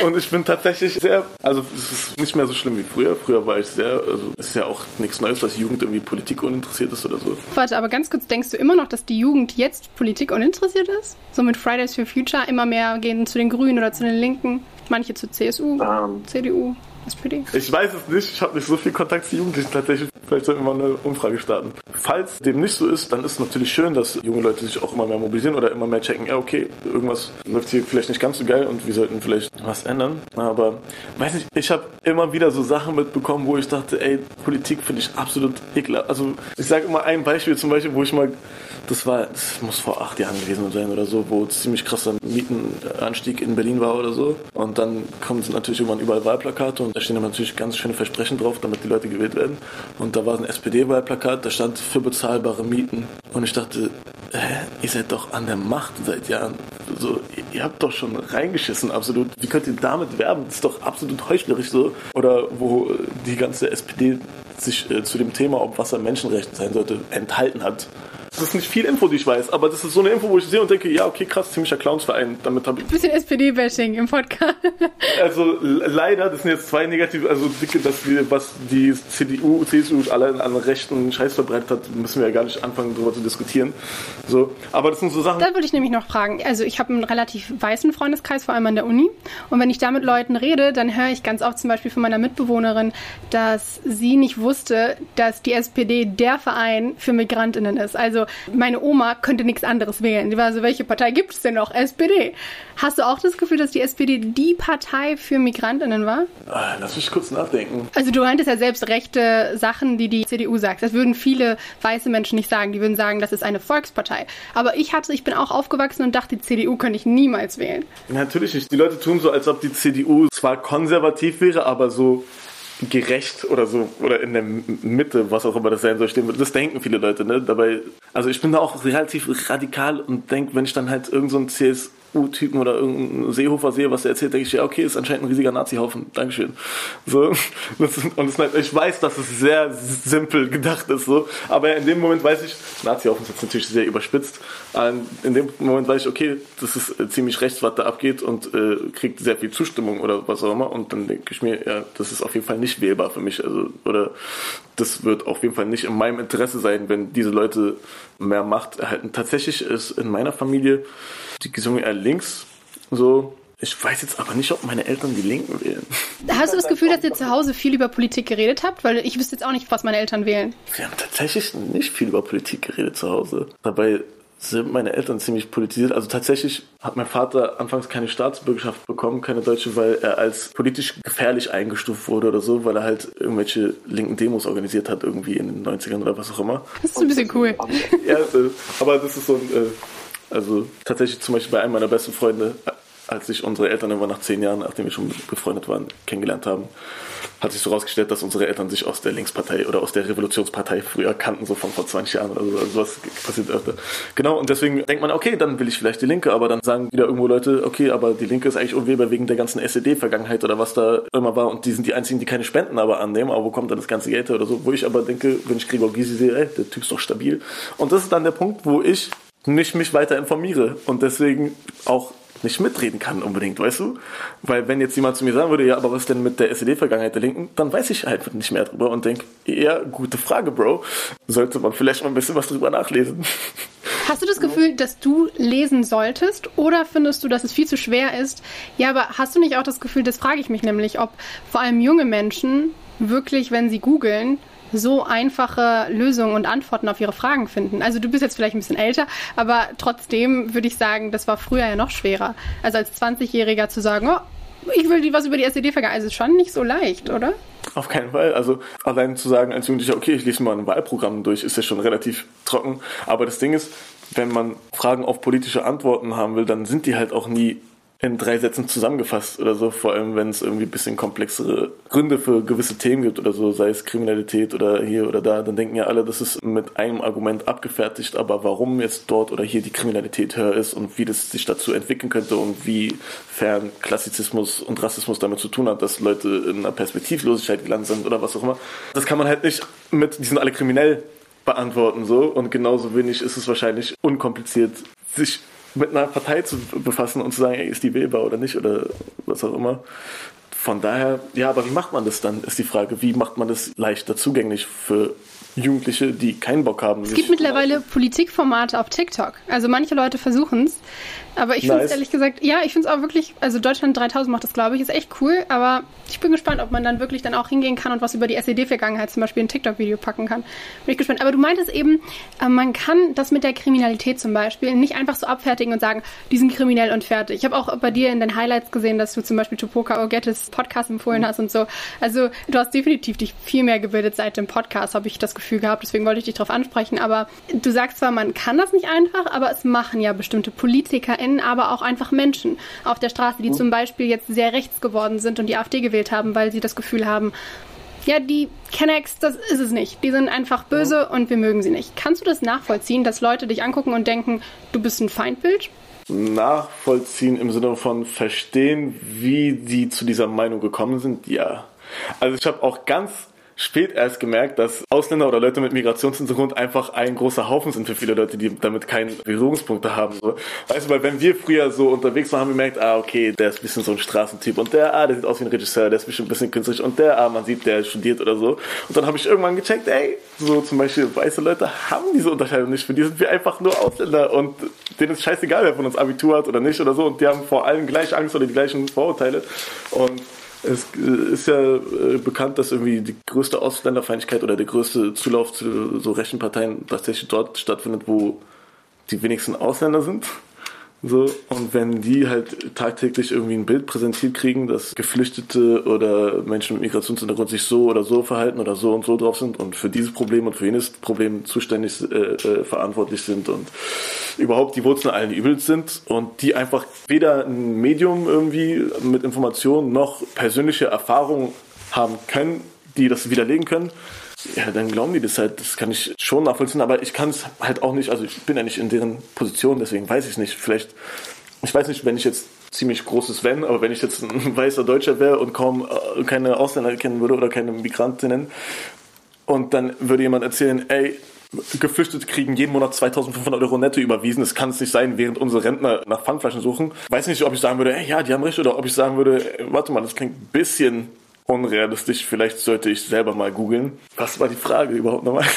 und ich bin tatsächlich sehr, also es ist nicht mehr so schlimm wie früher. Früher war ich sehr, also es ist ja auch nichts Neues, dass Jugend irgendwie Politik uninteressiert ist oder so. Warte, aber ganz kurz, denkst du immer noch, dass die Jugend jetzt Politik uninteressiert ist? So mit Fridays for Future immer mehr gehen zu den Grünen oder zu den Linken, manche zu CSU, um. Ähm. CDU. SPD? Ich weiß es nicht. Ich habe nicht so viel Kontakt zu Jugendlichen tatsächlich. Vielleicht sollten wir mal eine Umfrage starten. Falls dem nicht so ist, dann ist es natürlich schön, dass junge Leute sich auch immer mehr mobilisieren oder immer mehr checken, ja okay, irgendwas läuft hier vielleicht nicht ganz so geil und wir sollten vielleicht was ändern. Aber weiß nicht, ich habe immer wieder so Sachen mitbekommen, wo ich dachte, ey, Politik finde ich absolut ekelhaft. Also ich sage immer ein Beispiel zum Beispiel, wo ich mal das war, das muss vor acht Jahren gewesen sein oder so, wo ziemlich krasser Mietenanstieg in Berlin war oder so. Und dann kommen natürlich irgendwann überall Wahlplakate und da stehen dann natürlich ganz schöne Versprechen drauf, damit die Leute gewählt werden. Und da war ein SPD-Wahlplakat, da stand für bezahlbare Mieten. Und ich dachte, hä, ihr seid doch an der Macht seit Jahren. So, ihr habt doch schon reingeschissen, absolut. Wie könnt ihr damit werben? Das ist doch absolut heuchlerisch so. Oder wo die ganze SPD sich äh, zu dem Thema, ob Wasser Menschenrecht sein sollte, enthalten hat. Das ist nicht viel Info, die ich weiß, aber das ist so eine Info, wo ich sehe und denke, ja, okay, krass, ziemlicher Clownsverein. Damit habe ich. Bisschen SPD-Bashing im Podcast. Also leider, das sind jetzt zwei negative, also dicke, dass wir, was die CDU, CSU alle an rechten Scheiß verbreitet hat, müssen wir ja gar nicht anfangen, darüber zu diskutieren. So, aber das sind so Sachen. Da würde ich nämlich noch fragen. Also ich habe einen relativ weißen Freundeskreis, vor allem an der Uni. Und wenn ich da mit Leuten rede, dann höre ich ganz oft zum Beispiel von meiner Mitbewohnerin, dass sie nicht wusste, dass die SPD der Verein für MigrantInnen ist. Also meine Oma könnte nichts anderes wählen. Die war so, welche Partei gibt es denn noch? SPD. Hast du auch das Gefühl, dass die SPD die Partei für Migrantinnen war? Ah, lass mich kurz nachdenken. Also du meintest ja selbst rechte Sachen, die die CDU sagt. Das würden viele weiße Menschen nicht sagen. Die würden sagen, das ist eine Volkspartei. Aber ich hatte, ich bin auch aufgewachsen und dachte, die CDU könnte ich niemals wählen. Natürlich nicht. Die Leute tun so, als ob die CDU zwar konservativ wäre, aber so gerecht oder so oder in der Mitte, was auch immer das sein soll, stehen würde. Das denken viele Leute, ne? Dabei, also ich bin da auch relativ radikal und denke, wenn ich dann halt irgendein so CS U-Typen oder irgendeinen Seehofer sehe, was er erzählt, denke ich, ja, okay, ist anscheinend ein riesiger Nazi-Haufen. Dankeschön. So. Und das, ich weiß, dass es sehr simpel gedacht ist, so. Aber in dem Moment weiß ich, Nazi-Haufen ist jetzt natürlich sehr überspitzt. In dem Moment weiß ich, okay, das ist ziemlich rechts, was da abgeht und äh, kriegt sehr viel Zustimmung oder was auch immer. Und dann denke ich mir, ja, das ist auf jeden Fall nicht wählbar für mich. Also, oder das wird auf jeden Fall nicht in meinem Interesse sein, wenn diese Leute mehr Macht erhalten. Tatsächlich ist in meiner Familie die gesungen eher links. So, ich weiß jetzt aber nicht, ob meine Eltern die Linken wählen. Hast du das Gefühl, dass ihr zu Hause viel über Politik geredet habt? Weil ich wüsste jetzt auch nicht, was meine Eltern wählen. Wir haben tatsächlich nicht viel über Politik geredet zu Hause. Dabei sind meine Eltern ziemlich politisiert. Also tatsächlich hat mein Vater anfangs keine Staatsbürgerschaft bekommen, keine deutsche, weil er als politisch gefährlich eingestuft wurde oder so, weil er halt irgendwelche linken Demos organisiert hat, irgendwie in den 90ern oder was auch immer. Das ist ein bisschen cool. ja, aber das ist so ein, äh, also tatsächlich zum Beispiel bei einem meiner besten Freunde, als sich unsere Eltern immer nach zehn Jahren, nachdem wir schon befreundet waren, kennengelernt haben, hat sich so rausgestellt, dass unsere Eltern sich aus der Linkspartei oder aus der Revolutionspartei früher kannten, so von vor 20 Jahren oder so. Also sowas passiert öfter. Genau, und deswegen denkt man, okay, dann will ich vielleicht die Linke, aber dann sagen wieder irgendwo Leute, okay, aber die Linke ist eigentlich unwählbar wegen der ganzen SED-Vergangenheit oder was da immer war und die sind die einzigen, die keine Spenden aber annehmen, aber wo kommt dann das ganze Geld her oder so, wo ich aber denke, wenn ich Gregor Gysi sehe, ey, der Typ ist doch stabil. Und das ist dann der Punkt, wo ich nicht mich weiter informiere und deswegen auch nicht mitreden kann unbedingt, weißt du? Weil wenn jetzt jemand zu mir sagen würde, ja, aber was denn mit der SED-Vergangenheit der Linken, dann weiß ich halt nicht mehr drüber und denke, eher gute Frage, Bro. Sollte man vielleicht mal ein bisschen was drüber nachlesen. Hast du das Gefühl, dass du lesen solltest oder findest du, dass es viel zu schwer ist? Ja, aber hast du nicht auch das Gefühl, das frage ich mich nämlich, ob vor allem junge Menschen wirklich, wenn sie googeln, so einfache Lösungen und Antworten auf ihre Fragen finden. Also du bist jetzt vielleicht ein bisschen älter, aber trotzdem würde ich sagen, das war früher ja noch schwerer. Also als 20-Jähriger zu sagen, oh, ich will was über die SED vergeben. Also ist schon nicht so leicht, oder? Auf keinen Fall. Also allein zu sagen als Jugendlicher, okay, ich lese mal ein Wahlprogramm durch, ist ja schon relativ trocken. Aber das Ding ist, wenn man Fragen auf politische Antworten haben will, dann sind die halt auch nie in drei Sätzen zusammengefasst oder so, vor allem wenn es irgendwie ein bisschen komplexere Gründe für gewisse Themen gibt oder so, sei es Kriminalität oder hier oder da, dann denken ja alle, das ist mit einem Argument abgefertigt, aber warum jetzt dort oder hier die Kriminalität höher ist und wie das sich dazu entwickeln könnte und wie fern Klassizismus und Rassismus damit zu tun hat, dass Leute in einer Perspektivlosigkeit gelandet sind oder was auch immer. Das kann man halt nicht mit, die sind alle kriminell beantworten so und genauso wenig ist es wahrscheinlich unkompliziert, sich mit einer Partei zu befassen und zu sagen, ey, ist die wählbar oder nicht oder was auch immer. Von daher, ja, aber wie macht man das dann, ist die Frage. Wie macht man das leichter zugänglich für Jugendliche, die keinen Bock haben? Es gibt mittlerweile Politikformate auf TikTok. Also manche Leute versuchen es. Aber ich finde es ehrlich gesagt, ja, ich finde es auch wirklich, also Deutschland 3000 macht das, glaube ich, ist echt cool. Aber ich bin gespannt, ob man dann wirklich dann auch hingehen kann und was über die SED-Vergangenheit zum Beispiel ein TikTok-Video packen kann. Bin ich gespannt. Aber du meintest eben, äh, man kann das mit der Kriminalität zum Beispiel nicht einfach so abfertigen und sagen, die sind kriminell und fertig. Ich habe auch bei dir in den Highlights gesehen, dass du zum Beispiel Tupoka Ogettes Podcast empfohlen mhm. hast und so. Also du hast definitiv dich viel mehr gebildet seit dem Podcast, habe ich das Gefühl gehabt. Deswegen wollte ich dich darauf ansprechen. Aber du sagst zwar, man kann das nicht einfach, aber es machen ja bestimmte Politiker AfD-WählerInnen, aber auch einfach Menschen auf der Straße, die mhm. zum Beispiel jetzt sehr rechts geworden sind und die AfD gewählt haben, weil sie das Gefühl haben, ja, die Kennex, das ist es nicht. Die sind einfach böse und wir mögen sie nicht. Kannst du das nachvollziehen, dass Leute dich angucken und denken, du bist ein Feindbild? Nachvollziehen im Sinne von verstehen, wie die zu dieser Meinung gekommen sind, ja. Also ich habe auch ganz spät erst gemerkt, dass Ausländer oder Leute mit Migrationshintergrund einfach ein großer Haufen sind für viele Leute, die damit keine Berührungspunkte haben. So. Weißt du, weil wenn wir früher so unterwegs waren, haben wir gemerkt, ah, okay, der ist ein bisschen so ein Straßentyp und der, ah, der sieht aus wie ein Regisseur, der ist bestimmt ein bisschen künstlerisch und der, ah, man sieht, der studiert oder so. Und dann habe ich irgendwann gecheckt, ey, so zum Beispiel weiße Leute haben diese Unterscheidung nicht. Für die sind wir einfach nur Ausländer und denen ist scheißegal, wer von uns Abitur hat oder nicht oder so und die haben vor allem gleich Angst oder die gleichen Vorurteile und es äh, ist ja äh, bekannt, dass irgendwie die größte Ausländerfeindlichkeit oder der größte Zulauf zu so rechten Parteien tatsächlich dort stattfindet, wo die wenigsten Ausländer sind. So, und wenn die halt tagtäglich irgendwie ein Bild präsentiert kriegen, dass Geflüchtete oder Menschen mit Migrationshintergrund sich so oder so verhalten oder so und so drauf sind und für dieses Problem und für jenes Problem zuständig äh, äh, verantwortlich sind und überhaupt die Wurzeln allen Übels sind und die einfach weder ein Medium irgendwie mit Informationen noch persönliche Erfahrungen haben können, die das widerlegen können, ja, dann glauben die das halt. Das kann ich schon nachvollziehen, aber ich kann es halt auch nicht. Also ich bin ja nicht in deren Position, deswegen weiß ich nicht. Vielleicht, ich weiß nicht, wenn ich jetzt ziemlich großes Wenn, aber wenn ich jetzt ein weißer Deutscher wäre und kaum äh, keine Ausländer kennen würde oder keine Migrantinnen und dann würde jemand erzählen, ey, Geflüchtete kriegen jeden Monat 2500 Euro netto überwiesen. Das kann es nicht sein, während unsere Rentner nach Pfandflaschen suchen. Weiß nicht, ob ich sagen würde, ey, ja, die haben recht, oder ob ich sagen würde, ey, warte mal, das klingt ein bisschen unrealistisch. Vielleicht sollte ich selber mal googeln. Was war die Frage überhaupt nochmal?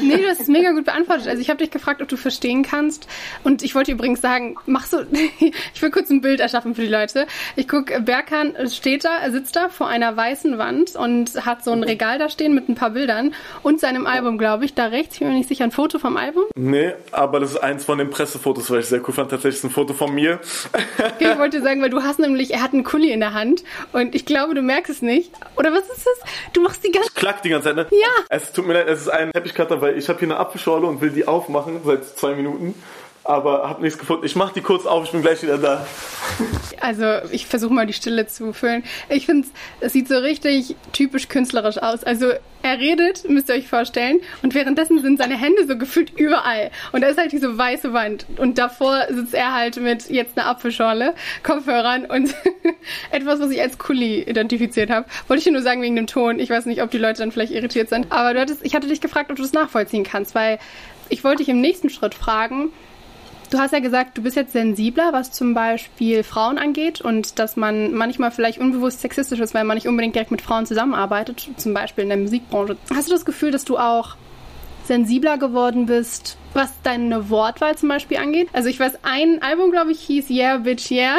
Nee, du hast es mega gut beantwortet. Also ich habe dich gefragt, ob du verstehen kannst. Und ich wollte übrigens sagen, mach so, ich will kurz ein Bild erschaffen für die Leute. Ich gucke, Berkan steht da, er sitzt da vor einer weißen Wand und hat so ein Regal da stehen mit ein paar Bildern und seinem Album, glaube ich. Da rechts, ich bin mir nicht sicher, ein Foto vom Album. Nee, aber das ist eins von den Pressefotos, weil ich sehr cool fand. Tatsächlich ein Foto von mir. Okay, ich wollte sagen, weil du hast nämlich, er hat einen Kuli in der Hand und ich glaube, du merkst es nicht. Oder was ist das? Du machst die ganze Ich klack die ganze Zeit, ne? Ja. Es tut mir leid, es ist ein Teppichcutter, weil ich habe hier eine Apfelschorle und will die aufmachen seit zwei Minuten. Aber habe nichts gefunden. Ich mach die kurz auf, ich bin gleich wieder da. Also ich versuche mal die Stille zu füllen. Ich finde, es sieht so richtig typisch künstlerisch aus. Also er redet, müsst ihr euch vorstellen, und währenddessen sind seine Hände so gefühlt überall. Und da ist halt diese weiße Wand. Und davor sitzt er halt mit jetzt einer Apfelschorle, Kopfhörern und etwas, was ich als Kuli identifiziert habe. Wollte ich dir nur sagen wegen dem Ton. Ich weiß nicht, ob die Leute dann vielleicht irritiert sind. Aber du hattest, ich hatte dich gefragt, ob du das nachvollziehen kannst, weil ich wollte dich im nächsten Schritt fragen, Du hast ja gesagt, du bist jetzt sensibler, was zum Beispiel Frauen angeht und dass man manchmal vielleicht unbewusst sexistisch ist, weil man nicht unbedingt direkt mit Frauen zusammenarbeitet, zum Beispiel in der Musikbranche. Hast du das Gefühl, dass du auch sensibler geworden bist, was deine Wortwahl zum Beispiel angeht? Also ich weiß, ein Album, glaube ich, hieß Yeah, Bitch, Yeah.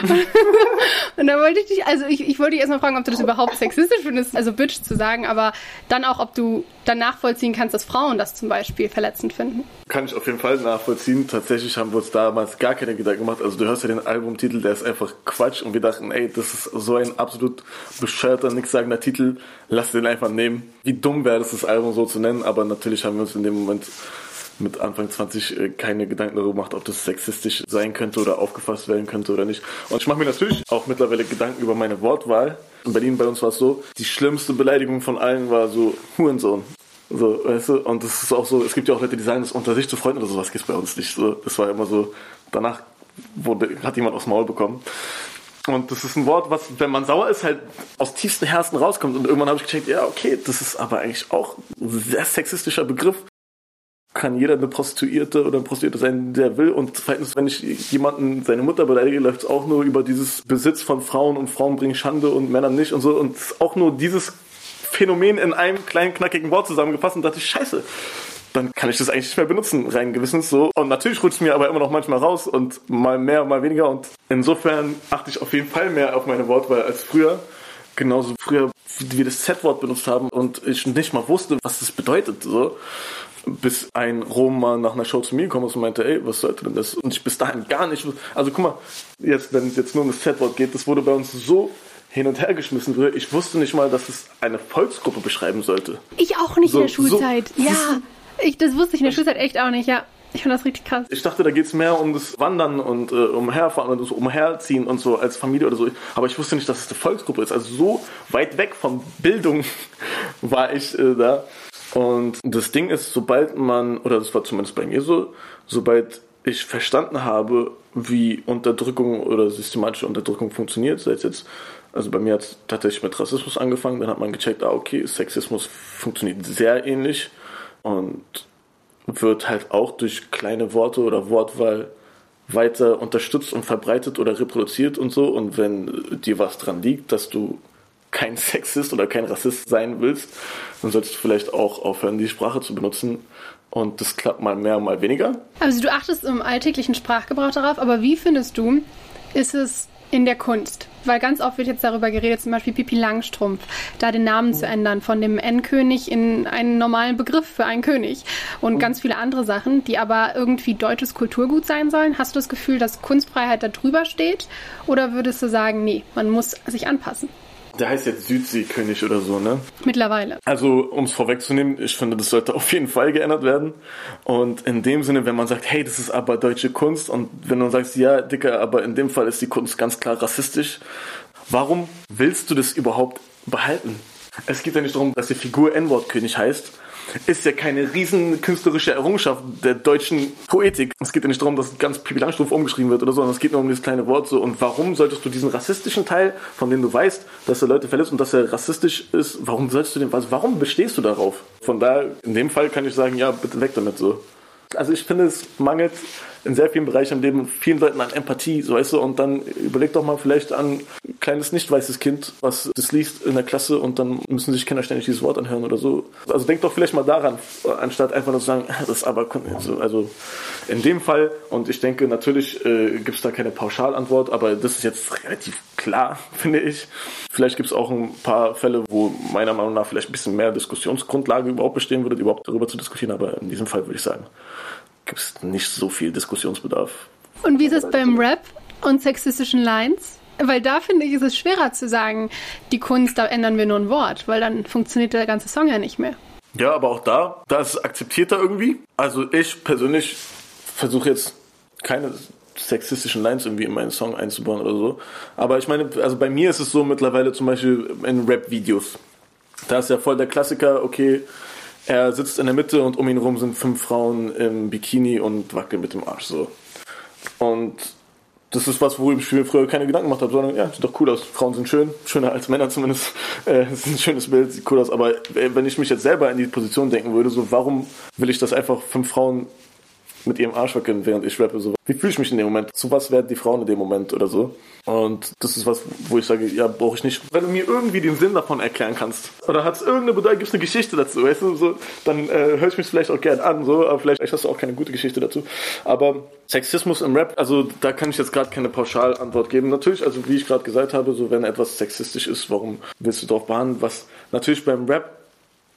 und da wollte ich dich, also ich, ich wollte dich erstmal fragen, ob du das überhaupt sexistisch findest, also Bitch zu sagen, aber dann auch, ob du dann nachvollziehen kannst, dass Frauen das zum Beispiel verletzend finden. Kann ich auf jeden Fall nachvollziehen. Tatsächlich haben wir uns damals gar keine Gedanken gemacht. Also du hörst ja den Albumtitel, der ist einfach Quatsch und wir dachten, ey, das ist so ein absolut bescheuerter, nichtssagender Titel. Lass den einfach nehmen. Wie dumm wäre es, das Album so zu nennen, aber natürlich haben wir uns in dem Moment mit Anfang 20 äh, keine Gedanken darüber gemacht, ob das sexistisch sein könnte oder aufgefasst werden könnte oder nicht. Und ich mache mir natürlich auch mittlerweile Gedanken über meine Wortwahl. In Berlin bei uns war es so, die schlimmste Beleidigung von allen war so Hurensohn. So, weißt du, und das ist auch so, es gibt ja auch Leute, die sagen, das unter sich zu Freunden oder sowas gibt's bei uns nicht. So, das war immer so, danach wurde, hat jemand aufs Maul bekommen. Und das ist ein Wort, was, wenn man sauer ist, halt aus tiefsten Herzen rauskommt. Und irgendwann habe ich gecheckt, ja, okay, das ist aber eigentlich auch ein sehr sexistischer Begriff. Kann jeder eine Prostituierte oder ein Prostituierte sein, der will. Und zweitens, wenn ich jemanden, seine Mutter beleidige, läuft es auch nur über dieses Besitz von Frauen und Frauen bringen Schande und Männern nicht und so. Und auch nur dieses Phänomen in einem kleinen, knackigen Wort zusammengefasst und dachte ich, scheiße, dann kann ich das eigentlich nicht mehr benutzen, rein gewissens so. Und natürlich rutscht mir aber immer noch manchmal raus und mal mehr, mal weniger. Und insofern achte ich auf jeden Fall mehr auf meine Wortwahl als früher. Genauso früher, wie wir das Z-Wort benutzt haben und ich nicht mal wusste, was das bedeutet. So. Bis ein Rom mal nach einer Show zu mir gekommen ist und meinte, ey, was sollte denn das? Und ich bis dahin gar nicht. Also guck mal, jetzt, wenn es jetzt nur um das Z-Wort geht, das wurde bei uns so hin und her geschmissen wurde. Ich wusste nicht mal, dass es eine Volksgruppe beschreiben sollte. Ich auch nicht So- in der Schulzeit. so- ja, ich, das wusste ich in der Schulzeit echt auch nicht, ja. Ich finde das richtig krass. Ich dachte, da geht's mehr um das Wandern und äh, umherfahren und das Umherziehen und so als Familie oder so. Aber ich wusste nicht, dass es eine Volksgruppe ist. Also so weit weg von Bildung war ich äh, da. Und das Ding ist, sobald man, oder das war zumindest bei mir so, sobald ich verstanden habe, wie Unterdrückung oder systematische Unterdrückung funktioniert, sei es jetzt, also bei mir hat es tatsächlich mit Rassismus angefangen, dann hat man gecheckt, ah okay, Sexismus funktioniert sehr ähnlich und wird halt auch durch kleine Worte oder Wortwahl weiter unterstützt und verbreitet oder reproduziert und so. Und wenn dir was dran liegt, dass du kein Sexist oder kein Rassist sein willst, dann solltest du vielleicht auch aufhören, die Sprache zu benutzen. Und das klappt mal mehr, mal weniger. Also du achtest im alltäglichen Sprachgebrauch darauf, aber wie findest du, ist es in der Kunst? Weil ganz oft wird jetzt darüber geredet, zum Beispiel Pipi Langstrumpf, da den Namen zu ändern von dem N-König in einen normalen Begriff für einen König und ganz viele andere Sachen, die aber irgendwie deutsches Kulturgut sein sollen. Hast du das Gefühl, dass Kunstfreiheit da drüber steht? Oder würdest du sagen, nee, man muss sich anpassen? Der heißt jetzt Südseekönig oder so, ne? Mittlerweile. Also, um es vorwegzunehmen, ich finde, das sollte auf jeden Fall geändert werden. Und in dem Sinne, wenn man sagt, hey, das ist aber deutsche Kunst und wenn du sagst, ja, Dicker, aber in dem Fall ist die Kunst ganz klar rassistisch, warum willst du das überhaupt behalten? Es geht ja nicht darum, dass die Figur N-Wort-König heißt. Ist ja keine riesen künstlerische Errungenschaft der deutschen Poetik. Es geht ja nicht darum, dass ganz Pippi Langstrumpf umgeschrieben wird oder so, sondern es geht nur um dieses kleine Wort so. Und warum solltest du diesen rassistischen Teil, von dem du weißt, dass er Leute verletzt und dass er rassistisch ist, warum sollst du den, also warum bestehst du darauf? Von daher, in dem Fall kann ich sagen, ja, bitte weg damit so. Also ich finde, es mangelt in sehr vielen Bereichen im Leben vielen Leuten an Empathie, so weißt du, und dann überleg doch mal vielleicht an ein kleines nicht weißes Kind, was das liest in der Klasse und dann müssen sich Kinder ständig dieses Wort anhören oder so. Also denk doch vielleicht mal daran, anstatt einfach nur zu sagen, das ist aber, also in dem Fall, und ich denke, natürlich äh, gibt es da keine Pauschalantwort, aber das ist jetzt relativ klar, finde ich. Vielleicht gibt es auch ein paar Fälle, wo meiner Meinung nach vielleicht ein bisschen mehr Diskussionsgrundlage überhaupt bestehen würde, überhaupt darüber zu diskutieren, aber in diesem Fall würde ich sagen, gibt es nicht so viel Diskussionsbedarf. Und wie ist es beim Rap und sexistischen Lines? Weil da finde ich, ist es schwerer zu sagen, die Kunst, da ändern wir nur ein Wort, weil dann funktioniert der ganze Song ja nicht mehr. Ja, aber auch da, da ist es akzeptierter irgendwie. Also ich persönlich versuche jetzt keine sexistischen Lines irgendwie in meinen Song einzubauen oder so. Aber ich meine, also bei mir ist es so mittlerweile zum Beispiel in Rap-Videos. Da ist ja voll der Klassiker, okay, er sitzt in der Mitte und um ihn herum sind fünf Frauen im Bikini und wackeln mit dem Arsch so. Und das ist was, wo ich mir früher keine Gedanken gemacht habe, sondern ja, sieht doch cool aus. Frauen sind schön, schöner als Männer zumindest. Äh, ist ein schönes Bild, sieht cool aus. Aber äh, wenn ich mich jetzt selber in die Position denken würde, so warum will ich das einfach fünf Frauen mit ihrem Arsch wackeln, während ich rappe. So, wie fühle ich mich in dem Moment? Zu was werden die Frauen in dem Moment oder so? Und das ist was, wo ich sage, ja, brauche ich nicht. Wenn du mir irgendwie den Sinn davon erklären kannst, oder hat es irgendeine Bedeutung, gibt es eine Geschichte dazu, weißt du, so, dann äh, höre ich mich vielleicht auch gern an, so, aber vielleicht hast du auch keine gute Geschichte dazu. Aber Sexismus im Rap, also da kann ich jetzt gerade keine Pauschalantwort geben. Natürlich, also wie ich gerade gesagt habe, so wenn etwas sexistisch ist, warum willst du darauf behandeln? Was natürlich beim Rap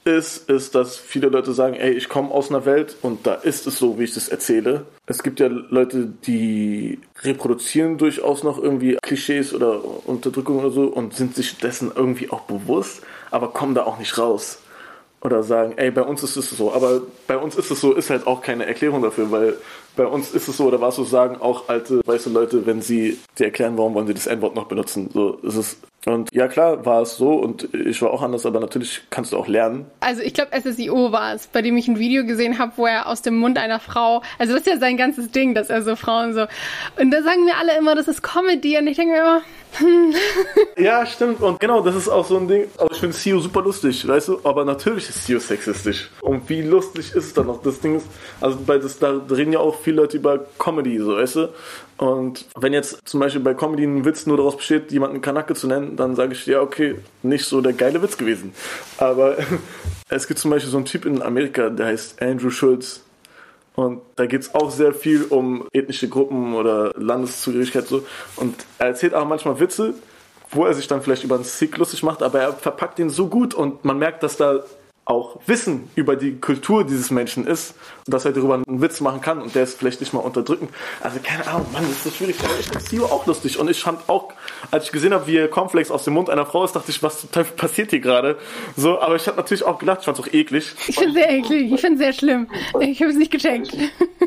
ist, ist, dass viele Leute sagen, ey, ich komme aus einer Welt und da ist es so, wie ich das erzähle. Es gibt ja Leute, die reproduzieren durchaus noch irgendwie Klischees oder Unterdrückung oder so und sind sich dessen irgendwie auch bewusst, aber kommen da auch nicht raus. Oder sagen, ey, bei uns ist es so. Aber bei uns ist es so, ist halt auch keine Erklärung dafür, weil bei uns ist es so, oder was so sagen auch alte weiße Leute, wenn sie dir erklären, warum wollen sie das N-Wort noch benutzen. So ist es und ja, klar, war es so und ich war auch anders, aber natürlich kannst du auch lernen. Also ich glaube, SSIO war es, bei dem ich ein Video gesehen habe, wo er aus dem Mund einer Frau, also das ist ja sein ganzes Ding, dass er so Frauen so. Und da sagen wir alle immer, das ist Comedy und ich denke mir immer, hm. Ja, stimmt. Und genau, das ist auch so ein Ding. Also ich finde Sio super lustig, weißt du? Aber natürlich ist Sio sexistisch. Und wie lustig ist es dann noch? Das Ding ist, also bei das, da reden ja auch viele Leute über Comedy, so weißt du? Und wenn jetzt zum Beispiel bei Comedy ein Witz nur daraus besteht, jemanden Kanake zu nennen, dann sage ich, ja, okay, nicht so der geile Witz gewesen. Aber es gibt zum Beispiel so einen Typ in Amerika, der heißt Andrew Schulz. Und da geht es auch sehr viel um ethnische Gruppen oder Landeszugehörigkeit so. Und er erzählt auch manchmal Witze, wo er sich dann vielleicht über einen Sick lustig macht, aber er verpackt ihn so gut und man merkt, dass da auch Wissen über die Kultur dieses Menschen ist dass er darüber einen Witz machen kann und der ist vielleicht nicht mal unterdrückend. Also keine Ahnung, Mann, das ist so schwierig. Ich finde Sio auch lustig und ich fand auch, als ich gesehen habe, wie Cornflakes aus dem Mund einer Frau ist, dachte ich, was zum Teufel passiert hier gerade? So, aber ich habe natürlich auch gelacht, ich fand es auch eklig. Ich finde sehr eklig, ich finde sehr schlimm. Ich habe es nicht gecheckt.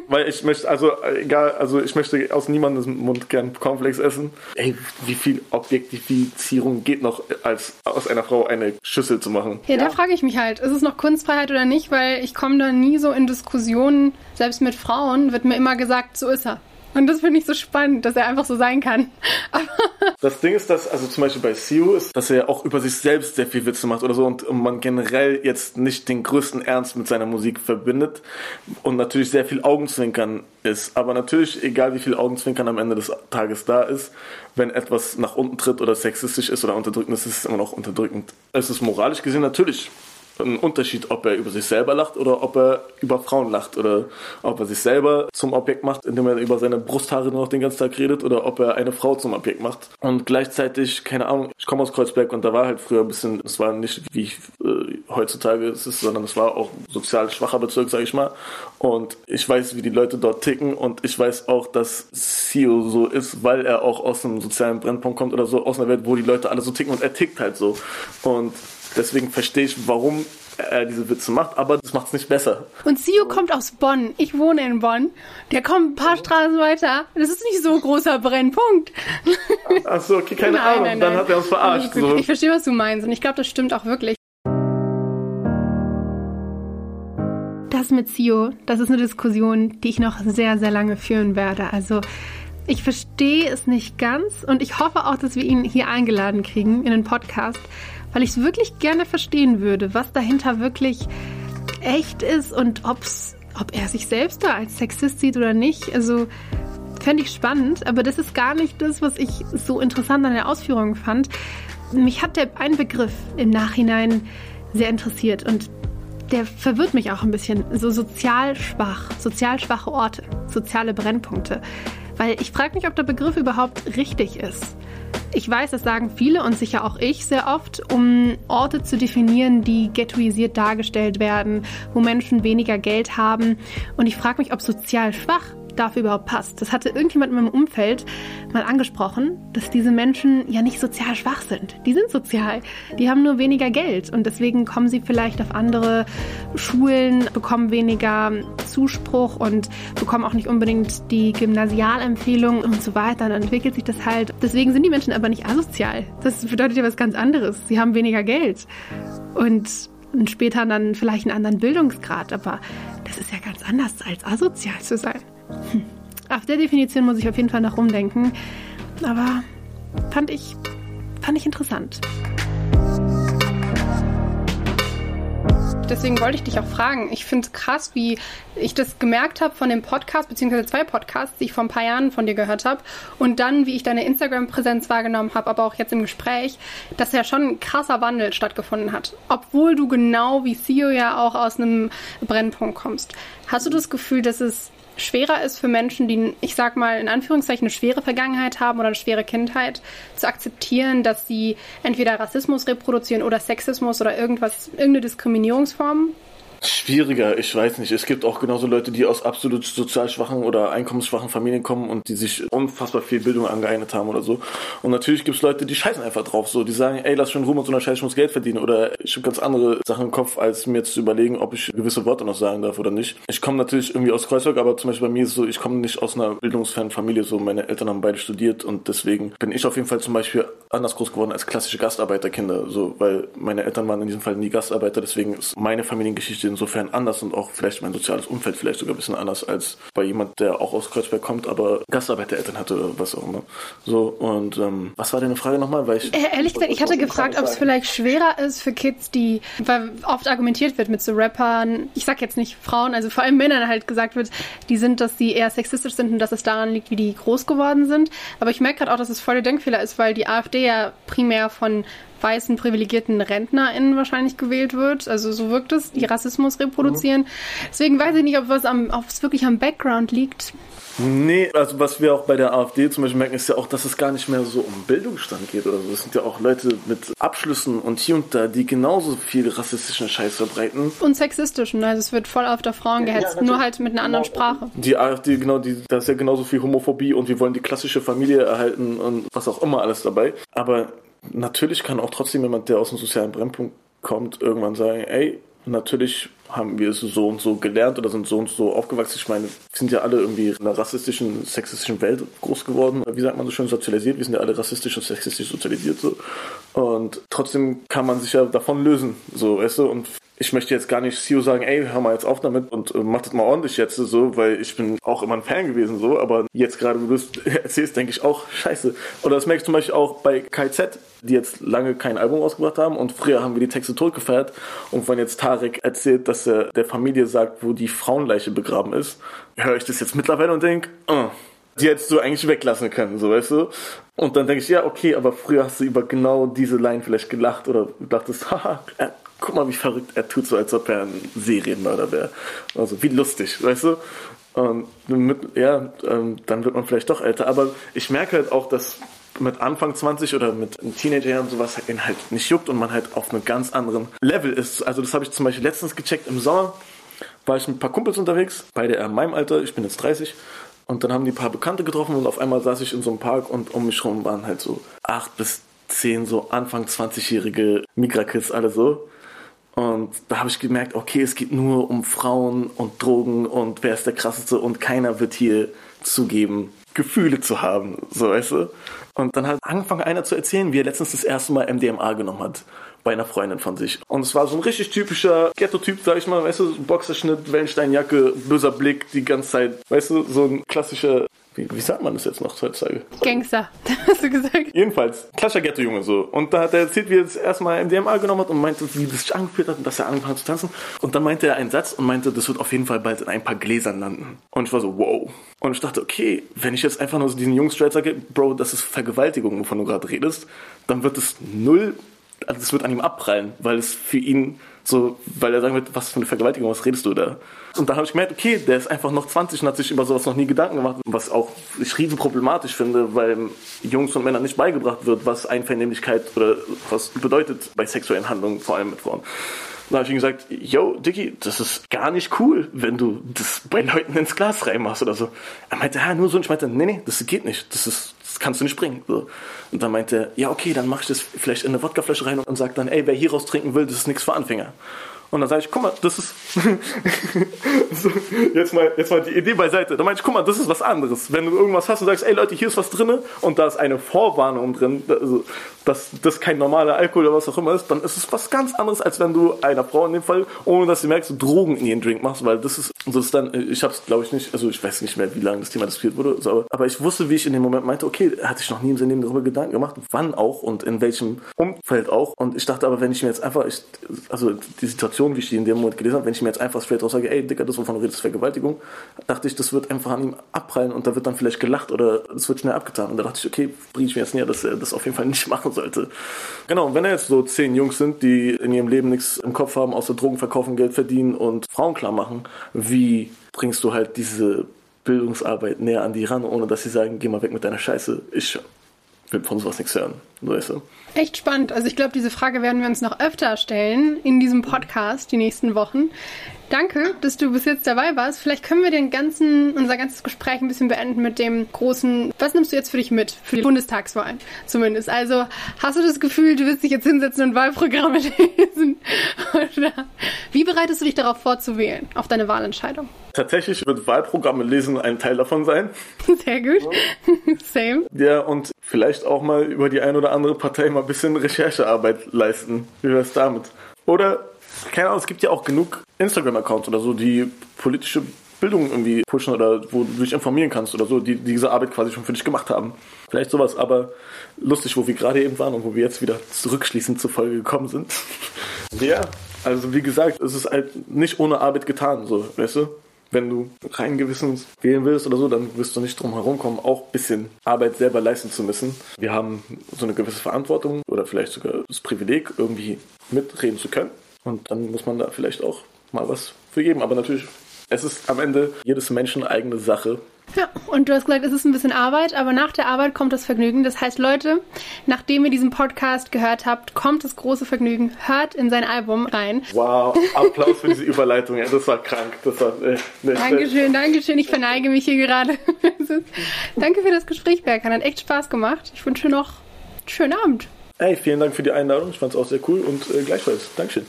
Weil ich möchte, also egal, also ich möchte aus niemandes Mund gern Cornflakes essen. Ey, wie viel Objektifizierung geht noch, als aus einer Frau eine Schüssel zu machen? Ja, da frage ich mich halt ist es noch Kunstfreiheit oder nicht, weil ich komme da nie so in Diskussionen, selbst mit Frauen wird mir immer gesagt, so ist er. Und das finde ich so spannend, dass er einfach so sein kann. das Ding ist, dass, also zum Beispiel bei Siu ist, dass er auch über sich selbst sehr viel Witze macht oder so und man generell jetzt nicht den größten Ernst mit seiner Musik verbindet und natürlich sehr viel Augenzwinkern ist. Aber natürlich, egal wie viel Augenzwinkern am Ende des Tages da ist, wenn etwas nach unten tritt oder sexistisch ist oder unterdrückend ist, ist es immer noch unterdrückend. Es ist moralisch gesehen natürlich ein Unterschied, ob er über sich selber lacht oder ob er über Frauen lacht oder ob er sich selber zum Objekt macht, indem er über seine Brusthaare noch den ganzen Tag redet oder ob er eine Frau zum Objekt macht. Und gleichzeitig, keine Ahnung, ich komme aus Kreuzberg und da war halt früher ein bisschen, es war nicht wie ich, äh, heutzutage es ist, sondern es war auch sozial schwacher Bezirk, sage ich mal. Und ich weiß, wie die Leute dort ticken und ich weiß auch, dass Sio so ist, weil er auch aus einem sozialen Brennpunkt kommt oder so, aus einer Welt, wo die Leute alle so ticken und er tickt halt so. Und Deswegen verstehe ich, warum er diese Witze macht, aber das macht es nicht besser. Und Sio kommt aus Bonn. Ich wohne in Bonn. Der kommt ein paar Straßen weiter. Das ist nicht so ein großer Brennpunkt. Achso, okay, keine Nein, Ahnung. nein, Dann nein. hat er uns verarscht. Ich, So. ich verstehe, was du meinst. Und ich glaube, das stimmt auch wirklich. Das mit Sio, das ist eine Diskussion, die ich noch sehr, sehr lange führen werde. Also ich verstehe es nicht ganz und ich hoffe auch, dass wir ihn hier eingeladen kriegen in den Podcast, weil ich es wirklich gerne verstehen würde, was dahinter wirklich echt ist und ob's, ob er sich selbst da als Sexist sieht oder nicht. Also fände ich spannend, aber das ist gar nicht das, was ich so interessant an der Ausführung fand. Mich hat der ein Begriff im Nachhinein sehr interessiert und der verwirrt mich auch ein bisschen. So sozial schwach, sozial schwache Orte, soziale Brennpunkte. Weil ich frage mich, ob der Begriff überhaupt richtig ist. Ich weiß, das sagen viele und sicher auch ich sehr oft, um Orte zu definieren, die ghettoisiert dargestellt werden, wo Menschen weniger Geld haben. Und ich frage mich, ob sozial schwach dafür überhaupt passt. Das hatte irgendjemand in meinem Umfeld mal angesprochen, dass diese Menschen ja nicht sozial schwach sind. Die sind sozial. Die haben nur weniger Geld und deswegen kommen sie vielleicht auf andere Schulen, bekommen weniger Zuspruch und bekommen auch nicht unbedingt die Gymnasialempfehlung und so weiter. Dann entwickelt sich das halt. Deswegen sind die Menschen aber nicht asozial. Das bedeutet ja was ganz anderes. Sie haben weniger Geld und und später dann vielleicht einen anderen Bildungsgrad, aber das ist ja ganz anders als asozial zu sein. Auf der Definition muss ich auf jeden Fall noch rumdenken, aber fand ich, fand ich interessant. Deswegen wollte ich dich auch fragen. Ich finde es krass, wie ich das gemerkt habe von dem Podcast, beziehungsweise zwei Podcasts, die ich vor ein paar Jahren von dir gehört habe. Und dann, wie ich deine Instagram-Präsenz wahrgenommen habe, aber auch jetzt im Gespräch, dass ja schon ein krasser Wandel stattgefunden hat. Obwohl du genau wie Theo ja auch aus einem Brennpunkt kommst. Hast du das Gefühl, dass es schwerer ist für Menschen, die, ich sag mal, in Anführungszeichen eine schwere Vergangenheit haben oder eine schwere Kindheit, zu akzeptieren, dass sie entweder Rassismus reproduzieren oder Sexismus oder irgendwas, irgendeine Diskriminierungsform? Schwieriger, ich weiß nicht. Es gibt auch genauso Leute, die aus absolut sozial schwachen oder einkommensschwachen Familien kommen und die sich unfassbar viel Bildung angeeignet haben oder so. Und natürlich gibt es Leute, die scheißen einfach drauf, so. Die sagen, ey, lass schon Ruhe mit so einer Scheiße, ich muss Geld verdienen. Oder ich habe ganz andere Sachen im Kopf, als mir zu überlegen, ob ich gewisse Worte noch sagen darf oder nicht. Ich komme natürlich irgendwie aus Kreuzberg, aber zum Beispiel bei mir ist es so, ich komme nicht aus einer bildungsfernen Familie, so. Meine Eltern haben beide studiert und deswegen bin ich auf jeden Fall zum Beispiel anders groß geworden als klassische Gastarbeiterkinder, so. Weil meine Eltern waren in diesem Fall nie Gastarbeiter, deswegen ist meine Familiengeschichte insofern anders und auch vielleicht mein soziales Umfeld vielleicht sogar ein bisschen anders als bei jemand, der auch aus Kreuzberg kommt, aber Gastarbeitereltern hatte oder was auch immer. So, und ähm, was war deine Frage nochmal? Weil ich, Äh, Ehrlich gesagt, ich hatte gefragt, ob es vielleicht schwerer ist für Kids, die, weil oft argumentiert wird mit so Rappern, ich sag jetzt nicht Frauen, also vor allem Männern halt gesagt wird, die sind, dass sie eher sexistisch sind und dass es daran liegt, wie die groß geworden sind. Aber ich merke gerade auch, dass es voll der Denkfehler ist, weil die AfD ja primär von weißen privilegierten RentnerInnen wahrscheinlich gewählt wird. Also so wirkt es, die Rassismus reproduzieren. Deswegen weiß ich nicht, ob was am, ob es wirklich am Background liegt. Nee, also was wir auch bei der AfD zum Beispiel merken, ist ja auch, dass es gar nicht mehr so um Bildungsstand geht oder so. Das sind ja auch Leute mit Abschlüssen und hier und da, die genauso viel rassistischen Scheiß verbreiten. Und sexistischen, also es wird voll auf der Frauen gehetzt, natürlich. nur halt mit einer anderen Sprache. Die AfD, genau, die, da ist ja genauso viel Homophobie und wir wollen die klassische Familie erhalten und was auch immer alles dabei. Aber natürlich kann auch trotzdem jemand, der aus einem sozialen Brennpunkt kommt, irgendwann sagen, ey, natürlich haben wir es so und so gelernt oder sind so und so aufgewachsen. Ich meine, wir sind ja alle irgendwie in einer rassistischen, sexistischen Welt groß geworden. Wie sagt man so schön, sozialisiert. Wir sind ja alle rassistisch und sexistisch sozialisiert so. Und trotzdem kann man sich ja davon lösen, so, weißt du, und ich möchte jetzt gar nicht CEO sagen, ey, hör mal jetzt auf damit und äh, mach das mal ordentlich jetzt so, weil ich bin auch immer ein Fan gewesen so, aber jetzt gerade, wo du es erzählst, denke ich auch, scheiße. Oder das merke ich zum Beispiel auch bei KZ, die jetzt lange kein Album rausgebracht haben und früher haben wir die Texte tot gefeiert und wenn jetzt Tarek erzählt, dass er der Familie sagt, wo die Frauenleiche begraben ist, höre ich das jetzt mittlerweile und denke, oh, die hättest du eigentlich weglassen können, so weißt du. Und dann denke ich, ja, okay, aber früher hast du über genau diese Line vielleicht gelacht oder dachtest, haha, er, guck mal, wie verrückt er tut, so als ob er ein Serienmörder wäre. Also wie lustig, weißt du. Und mit, ja, ähm, dann wird man vielleicht doch älter. Aber ich merke halt auch, dass mit Anfang 20 oder mit einem Teenagerjahren sowas ihn halt nicht juckt und man halt auf einem ganz anderen Level ist. Also das habe ich zum Beispiel letztens gecheckt im Sommer. War ich mit ein paar Kumpels unterwegs, beide in meinem Alter, ich bin jetzt 30. Und dann haben die ein paar Bekannte getroffen und auf einmal saß ich in so einem Park und um mich rum waren halt so acht bis zehn so Anfang 20-jährige Migrakids alle so. Und da habe ich gemerkt, okay, es geht nur um Frauen und Drogen und wer ist der krasseste und keiner wird hier zugeben, Gefühle zu haben, so weißt du. Und dann hat angefangen einer zu erzählen, wie er letztens das erste Mal MDMA genommen hat bei einer Freundin von sich. Und es war so ein richtig typischer Ghetto-Typ, sag ich mal, weißt du, Boxerschnitt, Wellensteinjacke, böser Blick die ganze Zeit, weißt du, so ein klassischer wie, wie, sagt man das jetzt noch heutzutage? Gangster, hast du gesagt. Jedenfalls, klassischer Ghetto-Junge so. Und da hat er erzählt, wie er das erstmal MDMA genommen hat und meinte, wie das sich angefühlt hat und dass er angefangen hat zu tanzen. Und dann meinte er einen Satz und meinte, das wird auf jeden Fall bald in ein paar Gläsern landen. Und ich war so, wow. Und ich dachte, okay, wenn ich jetzt einfach nur so diesen Jungs straight sage, Bro, das ist Vergewaltigung, wovon du gerade redest, dann wird es null also es wird an ihm abprallen, weil es für ihn so, weil er sagen wird, was für eine Vergewaltigung, was redest du da? Und dann habe ich gemerkt, okay, der ist einfach noch 20 und hat sich über sowas noch nie Gedanken gemacht, was auch ich riesen problematisch finde, weil Jungs und Männern nicht beigebracht wird, was Einvernehmlichkeit oder was bedeutet bei sexuellen Handlungen, vor allem mit Frauen. Dann habe ich ihm gesagt, yo, Dicky, das ist gar nicht cool, wenn du das bei Leuten ins Glas reinmachst oder so. Er meinte, ja, nur so. Und ich meinte, nee, nee, das geht nicht. Das ist, das kannst du nicht bringen. So. Und dann meinte er, ja, okay, dann mach ich das vielleicht in eine Wodkaflasche rein und sag dann, ey, wer hier raus trinken will, das ist nichts für Anfänger. Und dann sage ich, guck mal, das ist so, jetzt, mal, jetzt mal die Idee beiseite. Dann meinte ich, guck mal, das ist was anderes. Wenn du irgendwas hast und sagst, ey Leute, hier ist was drin und da ist eine Vorwarnung drin, also, dass das kein normaler Alkohol oder was auch immer ist, dann ist es was ganz anderes, als wenn du einer Frau in dem Fall, ohne dass sie merkst, Drogen in ihren Drink machst, weil das ist, so ist dann, ich habe es glaube ich nicht, also ich weiß nicht mehr, wie lange das Thema diskutiert wurde, so, aber, aber ich wusste, wie ich in dem Moment meinte, okay, hatte ich noch nie im Sinne darüber Gedanken gemacht, wann auch und in welchem Umfeld auch. Und ich dachte aber, wenn ich mir jetzt einfach, ich, also die Situation, wie ich die in dem Moment gelesen habe, wenn ich mir jetzt einfach straight raus sage, ey, Dicker, das, wovon du redest, Vergewaltigung, dachte ich, das wird einfach an ihm abprallen und da wird dann vielleicht gelacht oder es wird schnell abgetan. Und da dachte ich, okay, bringe ich mir jetzt näher, dass er das auf jeden Fall nicht machen sollte. Genau, und wenn er jetzt so zehn Jungs sind, die in ihrem Leben nichts im Kopf haben, außer Drogen verkaufen, Geld verdienen und Frauen klar machen, wie bringst du halt diese Bildungsarbeit näher an die ran, ohne dass sie sagen, geh mal weg mit deiner Scheiße. Ich will von sowas nichts hören. Weißt du? Echt spannend. Also ich glaube, diese Frage werden wir uns noch öfter stellen in diesem Podcast die nächsten Wochen. Danke, dass du bis jetzt dabei warst. Vielleicht können wir den ganzen, unser ganzes Gespräch ein bisschen beenden mit dem großen, was nimmst du jetzt für dich mit? Für die Bundestagswahlen zumindest. Also hast du das Gefühl, du wirst dich jetzt hinsetzen und Wahlprogramme lesen? Oder wie bereitest du dich darauf vor zu wählen, auf deine Wahlentscheidung? Tatsächlich wird Wahlprogramme lesen ein Teil davon sein. Sehr gut. Same. Ja, und vielleicht auch mal über die eine oder andere Partei mal ein bisschen Recherchearbeit leisten. Wie wäre es damit? Oder keine Ahnung, es gibt ja auch genug Instagram-Accounts oder so, die politische Bildung irgendwie pushen oder wo du dich informieren kannst oder so, die, die diese Arbeit quasi schon für dich gemacht haben. Vielleicht sowas, aber lustig, wo wir gerade eben waren und wo wir jetzt wieder zurückschließend zur Folge gekommen sind. ja, also wie gesagt, es ist halt nicht ohne Arbeit getan, so, weißt du? Wenn du rein Gewissens wählen willst oder so, dann wirst du nicht drum herum kommen, auch ein bisschen Arbeit selber leisten zu müssen. Wir haben so eine gewisse Verantwortung oder vielleicht sogar das Privileg, irgendwie mitreden zu können. Und dann muss man da vielleicht auch mal was für geben. Aber natürlich, es ist am Ende jedes Menschen eigene Sache. Ja, und du hast gesagt, es ist ein bisschen Arbeit, aber nach der Arbeit kommt das Vergnügen. Das heißt, Leute, nachdem ihr diesen Podcast gehört habt, kommt das große Vergnügen. Hört in sein Album rein. Wow, Applaus für diese Überleitung. Ja, das war krank. Das war, äh, Dankeschön, Dankeschön. Ich verneige mich hier gerade. Danke für das Gespräch, Berkan. Hat echt Spaß gemacht. Ich wünsche noch einen schönen Abend. Hey, vielen Dank für die Einladung. Ich fand es auch sehr cool und äh, gleichfalls. Dankeschön.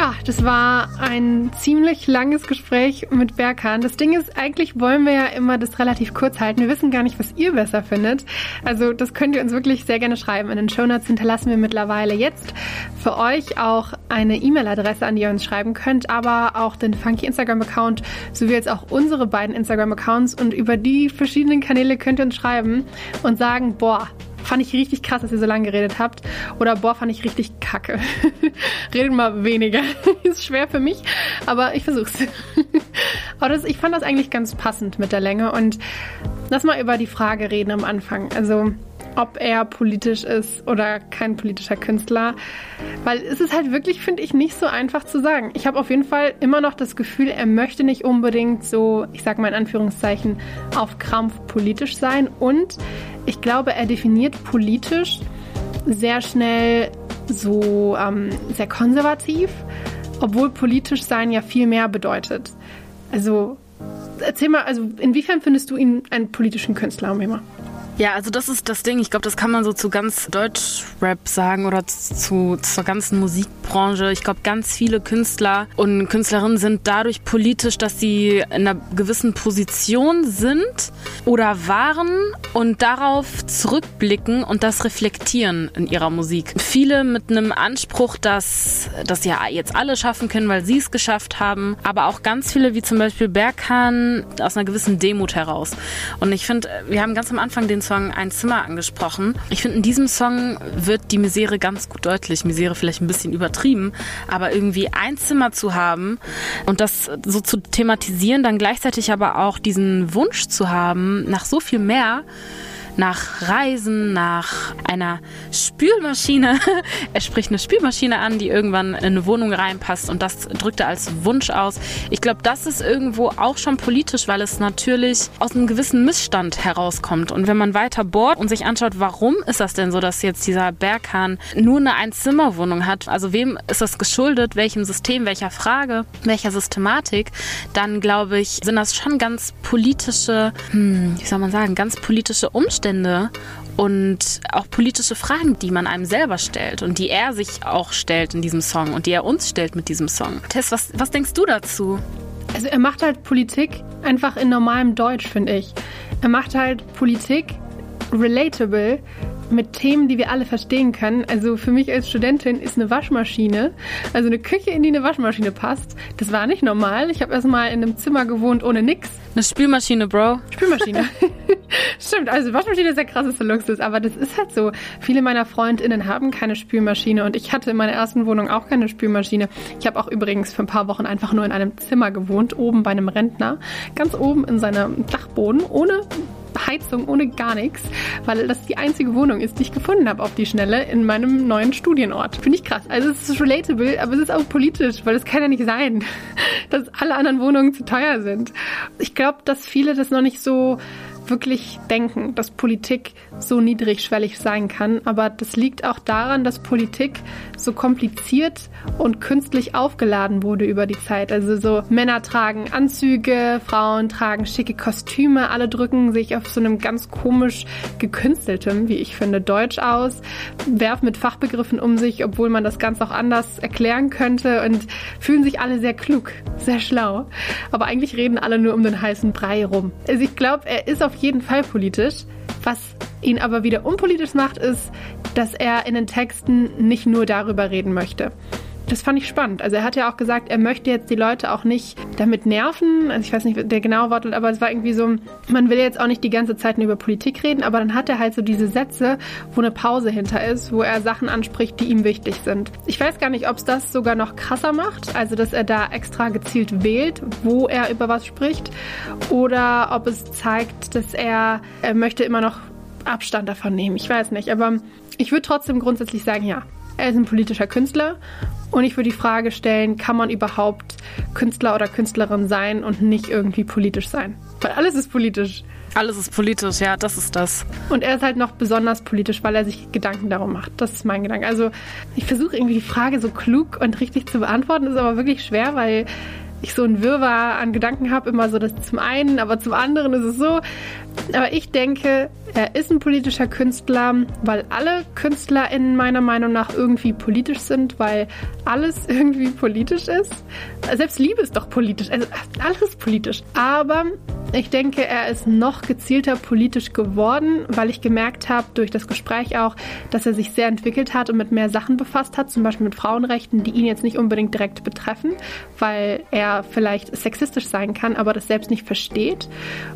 Ja, das war ein ziemlich langes Gespräch mit Berkan. Das Ding ist, eigentlich wollen wir ja immer das relativ kurz halten. Wir wissen gar nicht, was ihr besser findet. Also das könnt ihr uns wirklich sehr gerne schreiben. In den Shownotes hinterlassen wir mittlerweile jetzt für euch auch eine E-Mail-Adresse, an die ihr uns schreiben könnt, aber auch den Funky Instagram-Account sowie jetzt auch unsere beiden Instagram-Accounts. Und über die verschiedenen Kanäle könnt ihr uns schreiben und sagen, boah, fand ich richtig krass, dass ihr so lange geredet habt. Oder boah, fand ich richtig kacke. Redet mal weniger. Ist schwer für mich, aber ich versuch's. aber das, ich fand das eigentlich ganz passend mit der Länge. Und lass mal über die Frage reden am Anfang. Also, ob er politisch ist oder kein politischer Künstler. Weil es ist halt wirklich, finde ich, nicht so einfach zu sagen. Ich habe auf jeden Fall immer noch das Gefühl, er möchte nicht unbedingt so, ich sage mal in Anführungszeichen, auf Krampf politisch sein. Und ich glaube, er definiert politisch sehr schnell so ähm, sehr konservativ, obwohl politisch sein ja viel mehr bedeutet. Also erzähl mal, also inwiefern findest du ihn einen politischen Künstler, Mema? Ja, also das ist das Ding. Ich glaube, das kann man so zu ganz Deutschrap sagen oder zu, zur ganzen Musikbranche. Ich glaube, ganz viele Künstler und Künstlerinnen sind dadurch politisch, dass sie in einer gewissen Position sind oder waren und darauf zurückblicken und das reflektieren in ihrer Musik. Viele mit einem Anspruch, dass das ja jetzt alle schaffen können, weil sie es geschafft haben, aber auch ganz viele, wie zum Beispiel Berghahn, aus einer gewissen Demut heraus. Und ich finde, wir haben ganz am Anfang den Song Ein Zimmer angesprochen. Ich finde, in diesem Song wird die Misere ganz gut deutlich. Misere vielleicht ein bisschen übertrieben, aber irgendwie ein Zimmer zu haben und das so zu thematisieren, dann gleichzeitig aber auch diesen Wunsch zu haben nach so viel mehr, nach Reisen, nach einer Spülmaschine. er spricht eine Spülmaschine an, die irgendwann in eine Wohnung reinpasst und das drückt er als Wunsch aus. Ich glaube, das ist irgendwo auch schon politisch, weil es natürlich aus einem gewissen Missstand herauskommt. Und wenn man weiter bohrt und sich anschaut, warum ist das denn so, dass jetzt dieser Berghahn nur eine Einzimmerwohnung hat, also wem ist das geschuldet, welchem System, welcher Frage, welcher Systematik, dann glaube ich, sind das schon ganz politische, hm, wie soll man sagen, ganz politische Umstände Umstände und auch politische Fragen, die man einem selber stellt und die er sich auch stellt in diesem Song und die er uns stellt mit diesem Song. Tess, was, was denkst du dazu? Also er macht halt Politik einfach in normalem Deutsch, finde ich. Er macht halt Politik relatable mit Themen, die wir alle verstehen können. Also für mich als Studentin ist eine Waschmaschine, also eine Küche, in die eine Waschmaschine passt, das war nicht normal. Ich habe erst mal in einem Zimmer gewohnt ohne nix. Eine Spülmaschine, Bro. Spülmaschine. Stimmt, also Waschmaschine ist der krasseste Luxus, aber das ist halt so. Viele meiner FreundInnen haben keine Spülmaschine und ich hatte in meiner ersten Wohnung auch keine Spülmaschine. Ich habe auch übrigens für ein paar Wochen einfach nur in einem Zimmer gewohnt, oben bei einem Rentner, ganz oben in seinem Dachboden, ohne Heizung, ohne gar nichts, weil das die einzige Wohnung ist, die ich gefunden habe auf die Schnelle in meinem neuen Studienort. Finde ich krass. Also es ist relatable, aber es ist auch politisch, weil es kann ja nicht sein, dass alle anderen Wohnungen zu teuer sind. Ich glaube, dass viele das noch nicht so wirklich denken, dass Politik so niedrigschwellig sein kann. Aber das liegt auch daran, dass Politik so kompliziert und künstlich aufgeladen wurde über die Zeit. Also so Männer tragen Anzüge, Frauen tragen schicke Kostüme, alle drücken sich auf so einem ganz komisch gekünsteltem, wie ich finde, Deutsch aus, werfen mit Fachbegriffen um sich, obwohl man das ganz auch anders erklären könnte und fühlen sich alle sehr klug, sehr schlau. Aber eigentlich reden alle nur um den heißen Brei rum. Also ich glaube, er ist auf jeden Fall politisch. Was ihn aber wieder unpolitisch macht, ist, dass er in den Texten nicht nur darüber reden möchte. Das fand ich spannend. Also er hat ja auch gesagt, er möchte jetzt die Leute auch nicht damit nerven. Also ich weiß nicht der genaue Wortlaut, aber es war irgendwie so, man will jetzt auch nicht die ganze Zeit nur über Politik reden, aber dann hat er halt so diese Sätze, wo eine Pause hinter ist, wo er Sachen anspricht, die ihm wichtig sind. Ich weiß gar nicht, ob es das sogar noch krasser macht, also dass er da extra gezielt wählt, wo er über was spricht, oder ob es zeigt, dass er, er möchte immer noch Abstand davon nehmen. Ich weiß nicht, aber ich würde trotzdem grundsätzlich sagen, ja, er ist ein politischer Künstler und ich würde die Frage stellen, kann man überhaupt Künstler oder Künstlerin sein und nicht irgendwie politisch sein? Weil alles ist politisch. Alles ist politisch, ja, das ist das. Und er ist halt noch besonders politisch, weil er sich Gedanken darum macht. Das ist mein Gedanke. Also ich versuche irgendwie die Frage so klug und richtig zu beantworten, ist aber wirklich schwer, weil ich so ein Wirrwarr an Gedanken habe, immer so das zum einen, aber zum anderen ist es so. Aber ich denke, er ist ein politischer Künstler, weil alle KünstlerInnen meiner Meinung nach irgendwie politisch sind, weil alles irgendwie politisch ist. Selbst Liebe ist doch politisch, also alles ist politisch. Aber ich denke, er ist noch gezielter politisch geworden, weil ich gemerkt habe, durch das Gespräch auch, dass er sich sehr entwickelt hat und mit mehr Sachen befasst hat, zum Beispiel mit Frauenrechten, die ihn jetzt nicht unbedingt direkt betreffen, weil er vielleicht sexistisch sein kann, aber das selbst nicht versteht.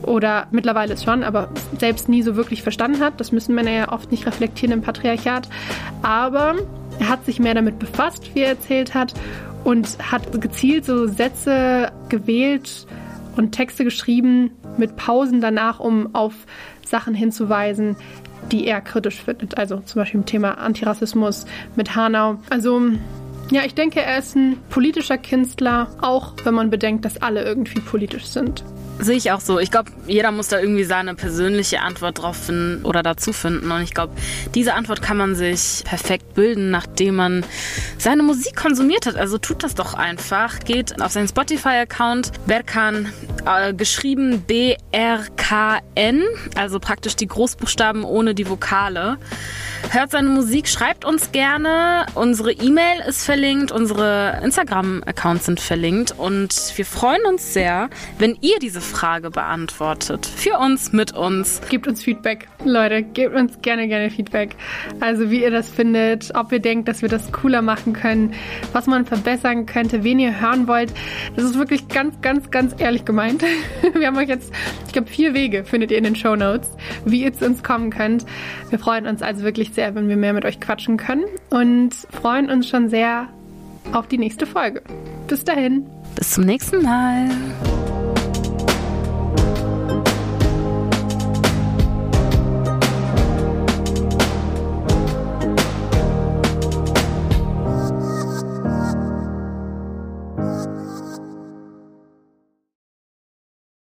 Oder mittlerweile schon, aber selbst nie so wirklich verstanden hat. Das müssen Männer ja oft nicht reflektieren im Patriarchat. Aber er hat sich mehr damit befasst, wie er erzählt hat, und hat gezielt so Sätze gewählt, und Texte geschrieben mit Pausen danach, um auf Sachen hinzuweisen, die er kritisch findet. Also zum Beispiel im Thema Antirassismus mit Hanau. Also ja, ich denke, er ist ein politischer Künstler, auch wenn man bedenkt, dass alle irgendwie politisch sind. Sehe ich auch so. Ich glaube, jeder muss da irgendwie seine persönliche Antwort drauf finden oder dazu finden. Und ich glaube, diese Antwort kann man sich perfekt bilden, nachdem man seine Musik konsumiert hat. Also tut das doch einfach. Geht auf seinen Spotify-Account, Berkan, äh, geschrieben B-R-K-N, also praktisch die Großbuchstaben ohne die Vokale. Hört seine Musik, schreibt uns gerne. Unsere E-Mail ist verlinkt, unsere Instagram-Accounts sind verlinkt und wir freuen uns sehr, wenn ihr diese Frage beantwortet. Für uns, mit uns. Gebt uns Feedback. Leute, gebt uns gerne, gerne Feedback. Also wie ihr das findet, ob ihr denkt, dass wir das cooler machen können, was man verbessern könnte, wen ihr hören wollt. Das ist wirklich ganz, ganz, ganz ehrlich gemeint. Wir haben euch jetzt, ich glaube, vier Wege findet ihr in den Show Notes, wie ihr zu uns kommen könnt. Wir freuen uns also wirklich sehr, wenn wir mehr mit euch quatschen können und freuen uns schon sehr auf die nächste Folge. Bis dahin. Bis zum nächsten Mal.